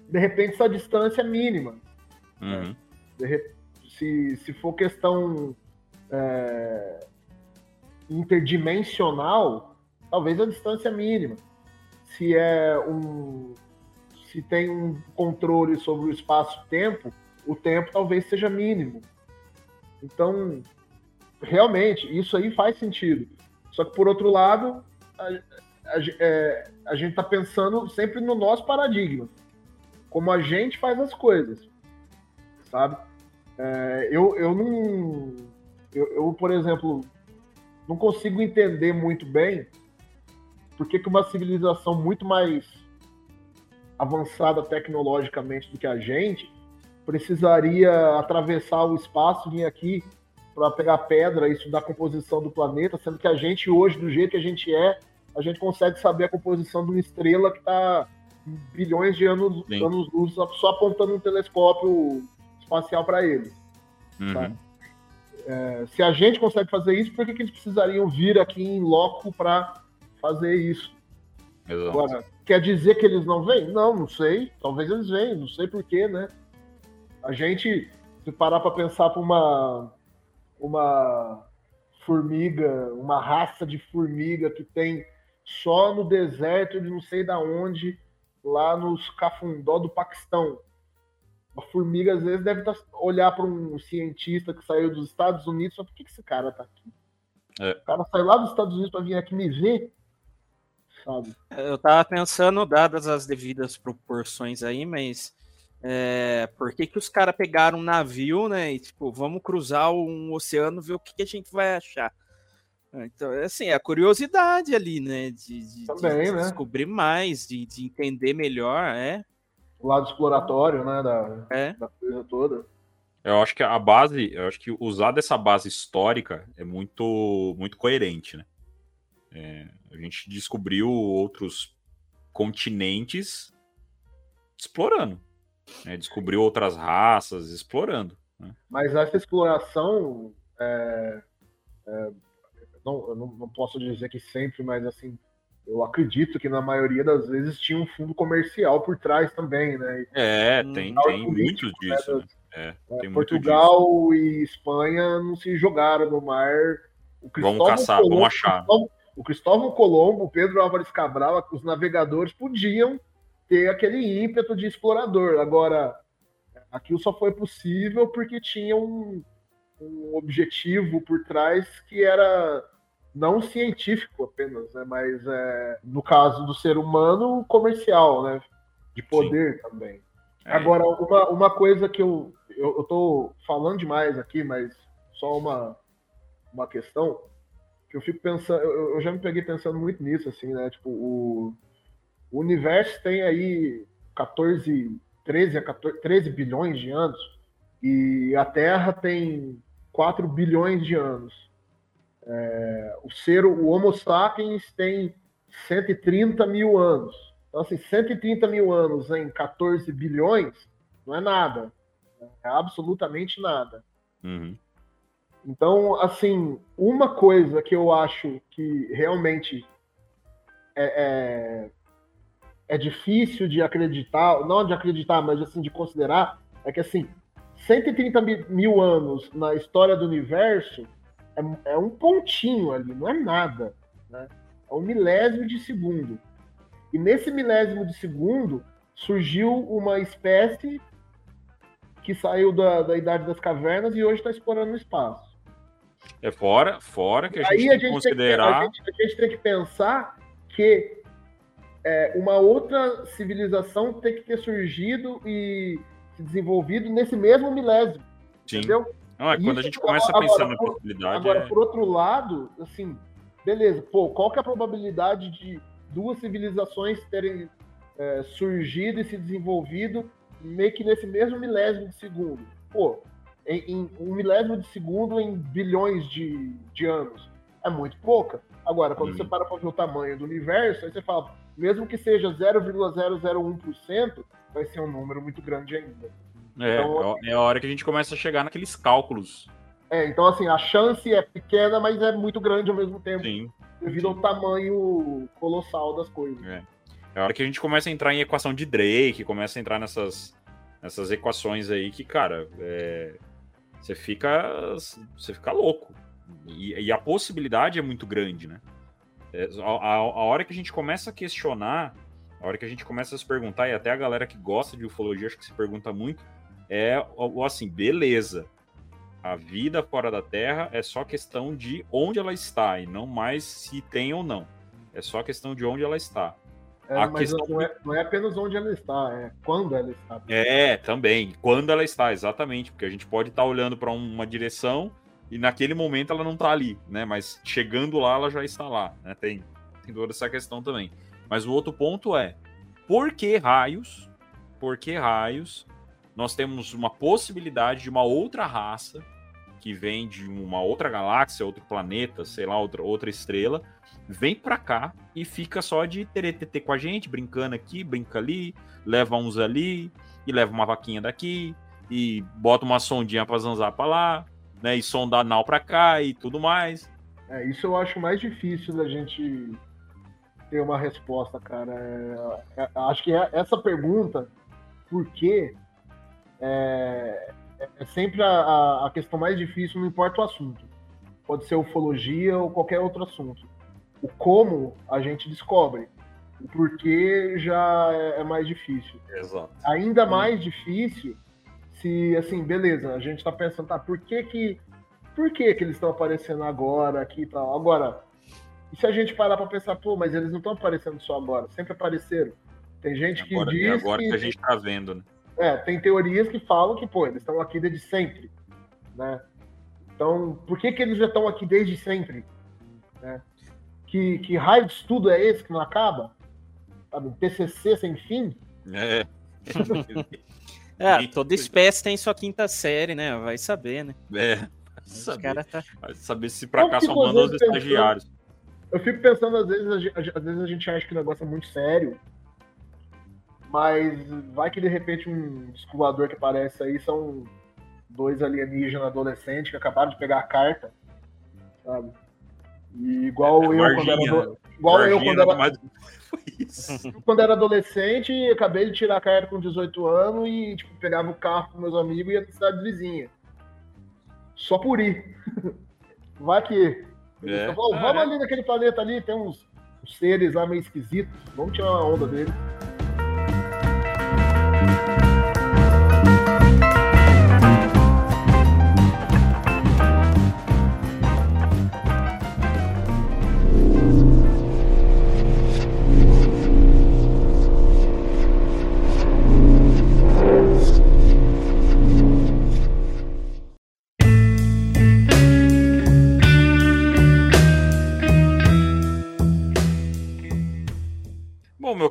de repente essa distância é mínima. Uhum. Re- se, se for questão é, interdimensional, talvez a distância é mínima. Se é um. Se tem um controle sobre o espaço-tempo, o tempo talvez seja mínimo. Então, realmente, isso aí faz sentido. Só que, por outro lado, a, a, é, a gente está pensando sempre no nosso paradigma. Como a gente faz as coisas. Sabe? É, eu, eu não. Eu, eu, por exemplo, não consigo entender muito bem por que, que uma civilização muito mais avançada tecnologicamente do que a gente precisaria atravessar o espaço, vir aqui para pegar pedra e estudar a composição do planeta, sendo que a gente hoje, do jeito que a gente é, a gente consegue saber a composição de uma estrela que está bilhões de anos, Sim. anos luz só apontando um telescópio espacial para ele. Uhum. É, se a gente consegue fazer isso, por que, que eles precisariam vir aqui em loco para fazer isso? Exato. Agora, quer dizer que eles não vêm? Não, não sei. Talvez eles venham, não sei porquê, né? A gente, se parar para pensar para uma, uma formiga, uma raça de formiga que tem só no deserto de não sei da onde, lá nos cafundó do Paquistão. A formiga, às vezes, deve tá- olhar para um cientista que saiu dos Estados Unidos e falar, por que, que esse cara tá aqui? É. O cara saiu lá dos Estados Unidos para vir aqui me ver, sabe? Eu tava pensando, dadas as devidas proporções aí, mas é, por que, que os caras pegaram um navio, né? E tipo, vamos cruzar um oceano, ver o que, que a gente vai achar. Então, é assim, a curiosidade ali, né? De, de- de Também, né? descobrir mais, de, de entender melhor, é. O lado exploratório, né, da, É. da coisa toda. Eu acho que a base, eu acho que usar dessa base histórica é muito, muito coerente, né? É, a gente descobriu outros continentes explorando, né? Descobriu outras raças explorando. né? Mas essa exploração, é, é, não, eu não, não posso dizer que sempre, mas assim, eu acredito que na maioria das vezes tinha um fundo comercial por trás também, né? É, Hum. tem, Tal tem político, muito disso, né? É, É, tem muito disso. Portugal e Espanha não se jogaram no mar. O Vamos caçar, vamos achar. Cristóvão- o Cristóvão Colombo, o Pedro Álvares Cabral, os navegadores podiam ter aquele ímpeto de explorador. Agora, aquilo só foi possível porque tinha um, um objetivo por trás que era não científico apenas, né? mas é, no caso do ser humano, comercial, né? De poder também. É, Agora, uma, uma coisa que eu, eu, eu tô falando demais aqui, mas só uma, uma questão que eu fico pensando, eu, eu já me peguei pensando muito nisso, assim, né? Tipo, o, o universo tem aí 14, 13 a 14, 13 bilhões de anos e a Terra tem 4 bilhões de anos. É, o ser, o Homo sapiens tem 130 mil anos. Então, assim, 130 mil anos em 14 bilhões não é nada. É absolutamente nada. Uhum. Então, assim, uma coisa que eu acho que realmente é, é, é difícil de acreditar, não de acreditar, mas assim, de considerar, é que assim, 130 mi- mil anos na história do universo é, é um pontinho ali, não é nada. Né? É um milésimo de segundo. E nesse milésimo de segundo surgiu uma espécie que saiu da, da Idade das Cavernas e hoje está explorando o espaço. É fora, fora que a gente Aí tem a que gente, considerar. tem que, a, gente, a gente tem que pensar que é, uma outra civilização tem que ter surgido e se desenvolvido nesse mesmo milésimo, Sim. entendeu? Não, é quando Isso- a gente começa a agora, pensar na por- possibilidade. Agora, é- por outro lado, assim, beleza, pô, qual que é a probabilidade de duas civilizações terem é, surgido e se desenvolvido meio que nesse mesmo milésimo de segundo? Pô, em, em um milésimo de segundo em bilhões de, de anos. É muito pouca. Agora, quando Uhum. você para para ver o tamanho do universo, aí você fala, mesmo que seja 0,001%, vai ser um número muito grande ainda. É, Então, é a hora que a gente começa a chegar naqueles cálculos. É, então assim, a chance é pequena, mas é muito grande ao mesmo tempo. Sim. devido ao tamanho colossal das coisas. É. É a hora que a gente começa a entrar em equação de Drake, começa a entrar nessas, nessas equações aí que, cara, é, você fica você fica louco. E, e, a possibilidade é muito grande, né? É, a, a, a, hora que a gente começa a questionar, a hora que a gente começa a se perguntar, e até a galera que gosta de ufologia acho que se pergunta muito, é assim, beleza. A vida fora da Terra é só questão de onde ela está, e não mais se tem ou não. É só questão de onde ela está. É, a questão... não, é, não é apenas onde ela está, é quando ela está. É, também. Quando ela está, exatamente. Porque a gente pode estar olhando para uma direção e naquele momento ela não está ali, né? Mas chegando lá, ela já está lá. Né? Tem, tem toda essa questão também. Mas o outro ponto é: por que raios? Por que raios? Nós temos uma possibilidade de uma outra raça que vem de uma outra galáxia, outro planeta, sei lá, outra, outra estrela, vem pra cá e fica só de teretetê com a gente, brincando aqui, brinca ali, leva uns ali, e leva uma vaquinha daqui, e bota uma sondinha pra zanzar pra lá, né, e sonda anal pra cá e tudo mais. É, isso eu acho mais difícil da gente ter uma resposta, cara. É, é, acho que é, essa pergunta, por quê, é, é sempre a, a questão mais difícil, não importa o assunto. Pode ser ufologia ou qualquer outro assunto o como a gente descobre. O porquê já é, é mais difícil. Exato. Ainda mais difícil se, assim, beleza, a gente tá pensando, tá, por que que, por que que eles estão aparecendo agora, aqui e tal? Agora, e se a gente parar pra pensar, pô, mas eles não estão aparecendo só agora, sempre apareceram. Tem gente que agora, diz agora que... que a gente tá vendo, né? É, tem teorias que falam que, pô, eles estão aqui desde sempre, né? Então, por que que eles já estão aqui desde sempre? Né? Que, que raio de estudo é esse que não acaba? Sabe, TCC sem fim? É. <laughs> é, toda espécie tem sua quinta série, né? Vai saber, né? É. Saber. Cara tá... Vai saber se pra cá só mandam os estagiários. Eu fico pensando, às vezes, às vezes a gente acha que o negócio é muito sério, mas vai que de repente um descobridor que aparece aí são dois alienígenas adolescentes que acabaram de pegar a carta, sabe? E igual é, eu quando era, igual eu quando era, mais... <laughs> <laughs> quando era adolescente, acabei de tirar a carta com 18 anos e tipo, pegava o carro com meus amigos e ia pra cidade vizinha. Só por ir. <laughs> Vai que. É. Então, vamos, ali naquele planeta ali, tem uns, uns seres lá meio esquisitos. Vamos tirar uma onda deles.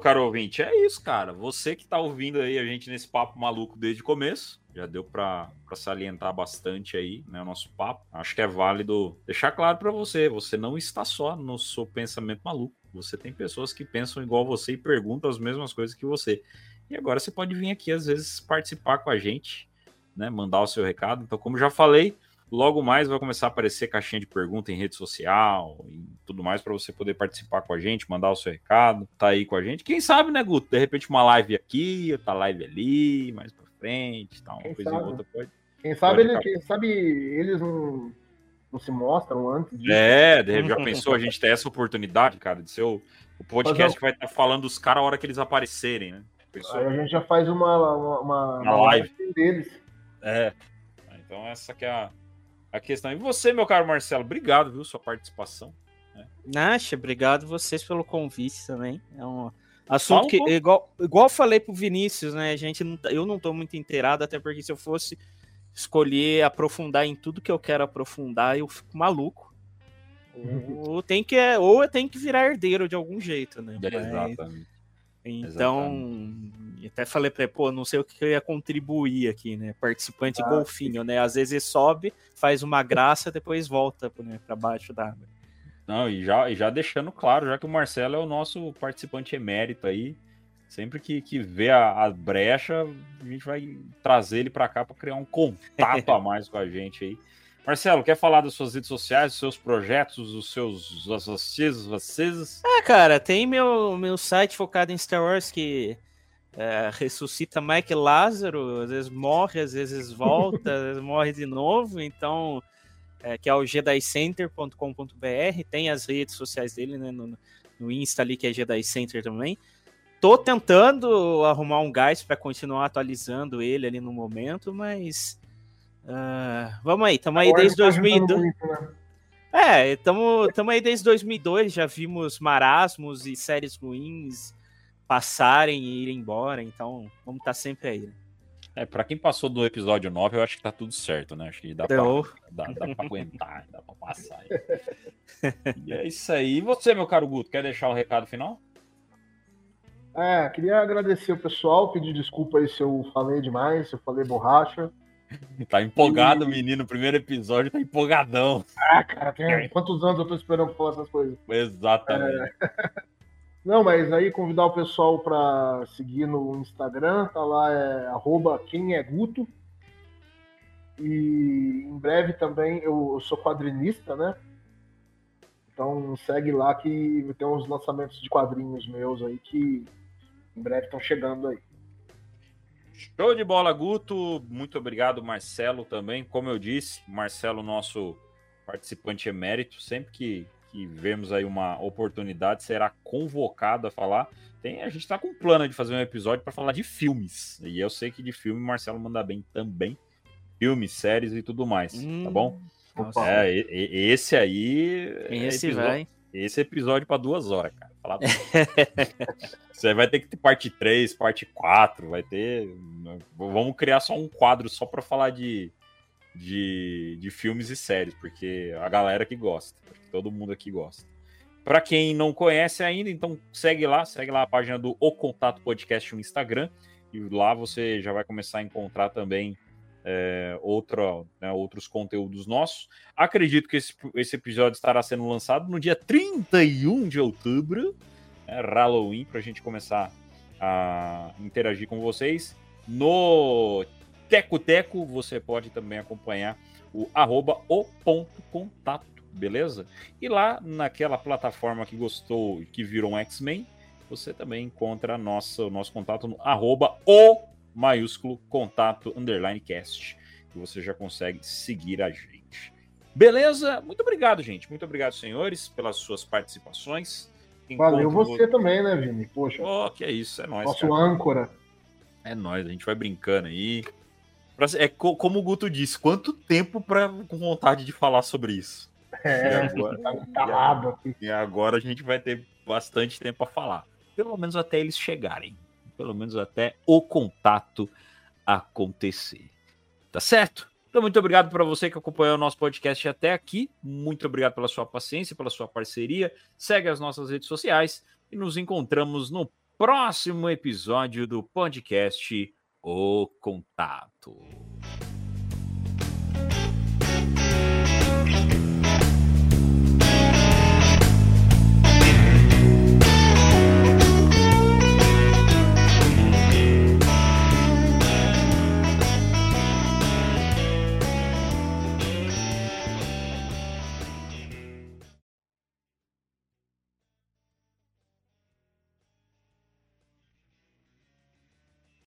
Caro ouvinte, é isso, cara. Você que tá ouvindo aí a gente nesse papo maluco desde o começo, já deu para salientar bastante aí, né, o nosso papo. Acho que é válido deixar claro para você, você não está só no seu pensamento maluco. Você tem pessoas que pensam igual você e perguntam as mesmas coisas que você. E agora você pode vir aqui às vezes participar com a gente, né, mandar o seu recado. Então, como já falei, Logo mais vai começar a aparecer caixinha de pergunta em rede social e tudo mais para você poder participar com a gente, mandar o seu recado, tá aí com a gente. Quem sabe, né, Guto? De repente uma live aqui, outra live ali, mais para frente, tá, uma quem coisa sabe? outra pode. Quem sabe, pode ele, quem sabe eles não, não se mostram antes disso. É, já pensou a gente ter essa oportunidade, cara, de ser o, o podcast que vai estar tá falando dos caras a hora que eles aparecerem, né? Pensou? Aí a gente já faz uma, uma, uma, uma live deles. É. Então essa que é a a questão. E você, meu caro Marcelo, obrigado, viu, sua participação. Né? Naxa, obrigado vocês pelo convite também. É um assunto que, igual, igual eu falei pro Vinícius, né? A gente não, tá, eu não tô muito inteirado, até porque se eu fosse escolher aprofundar em tudo que eu quero aprofundar, eu fico maluco. <laughs> ou tem que ou eu tenho que virar herdeiro de algum jeito, né? Exatamente. Então, Exatamente. até falei para pô, não sei o que eu ia contribuir aqui, né? Participante ah, golfinho, sim. né? Às vezes sobe, faz uma graça, depois volta né, para baixo d'água. Não, e já, e já deixando claro, já que o Marcelo é o nosso participante emérito aí, sempre que, que vê a, a brecha, a gente vai trazer ele para cá para criar um contato <laughs> a mais com a gente aí. Marcelo, quer falar das suas redes sociais, dos seus projetos, dos seus associados, vocês? Ah, cara, tem meu, meu site focado em Star Wars que é, ressuscita Mike Lázaro, às vezes morre, às vezes volta, às vezes morre de novo, então é, que é o gedicenter.com.br, tem as redes sociais dele, né, no, no Insta ali que é Jedi Center também. Tô tentando arrumar um gás para continuar atualizando ele ali no momento, mas uh, vamos aí, estamos aí desde tá 2002. Muito, né? É, estamos aí desde 2002, já vimos marasmos e séries ruins passarem e ir embora, então vamos estar tá sempre aí. Né? É, pra quem passou do episódio 9, eu acho que tá tudo certo, né? Acho que dá, pra, dá, dá pra aguentar, dá pra passar. <laughs> e é isso aí. E você, meu caro Guto, quer deixar o um recado final? É, queria agradecer o pessoal, pedir desculpa aí se eu falei demais, se eu falei borracha. <laughs> Tá empolgado, menino. Primeiro episódio tá empolgadão. Ah, cara, tem quantos anos eu tô esperando falar essas coisas? Exatamente. É... <laughs> Não, mas aí convidar o pessoal para seguir no Instagram, tá lá, é arroba quem é Guto. E em breve também eu, eu sou quadrinista, né? Então segue lá que tem uns lançamentos de quadrinhos meus aí que em breve estão chegando aí. Show de bola, Guto. Muito obrigado, Marcelo, também. Como eu disse, Marcelo, nosso participante emérito, sempre que que vemos aí uma oportunidade, será convocado a falar. Tem, a gente está com um plano de fazer um episódio para falar de filmes. E eu sei que de filme Marcelo manda bem também. Filmes, séries e tudo mais, hum, tá bom? Nossa. É, esse aí. É esse episódio, vai. Esse episódio para duas horas, cara. Falar <laughs> Você vai ter que ter parte 3, parte 4, vai ter. Vamos criar só um quadro só para falar de, de, de filmes e séries, porque a galera que gosta, todo mundo aqui gosta. Para quem não conhece ainda, então segue lá, segue lá a página do O Contato Podcast no Instagram, e lá você já vai começar a encontrar também é, outra, né, outros conteúdos nossos. Acredito que esse, esse episódio estará sendo lançado no dia 31 de outubro, né, Halloween, para a gente começar a interagir com vocês. No Teco Teco, você pode também acompanhar o arroba o ponto contato, beleza? E lá naquela plataforma que gostou que virou um X-Men, você também encontra nossa, o nosso contato no arroba o maiúsculo contato underline cast, que você já consegue seguir a gente. Beleza? Muito obrigado, gente. Muito obrigado, senhores, pelas suas participações. Valeu você também, né, Vini? Poxa. Oh, que é isso, é nóis. Nosso cara. âncora. É nóis, a gente vai brincando aí. É como o Guto disse, quanto tempo para com vontade de falar sobre isso? É, e agora, tá e agora a gente vai ter bastante tempo para falar. Pelo menos até eles chegarem. Pelo menos até o contato acontecer. Tá certo? Então, muito obrigado para você que acompanhou o nosso podcast até aqui. Muito obrigado pela sua paciência, pela sua parceria. Segue as nossas redes sociais e nos encontramos no próximo episódio do podcast o contato.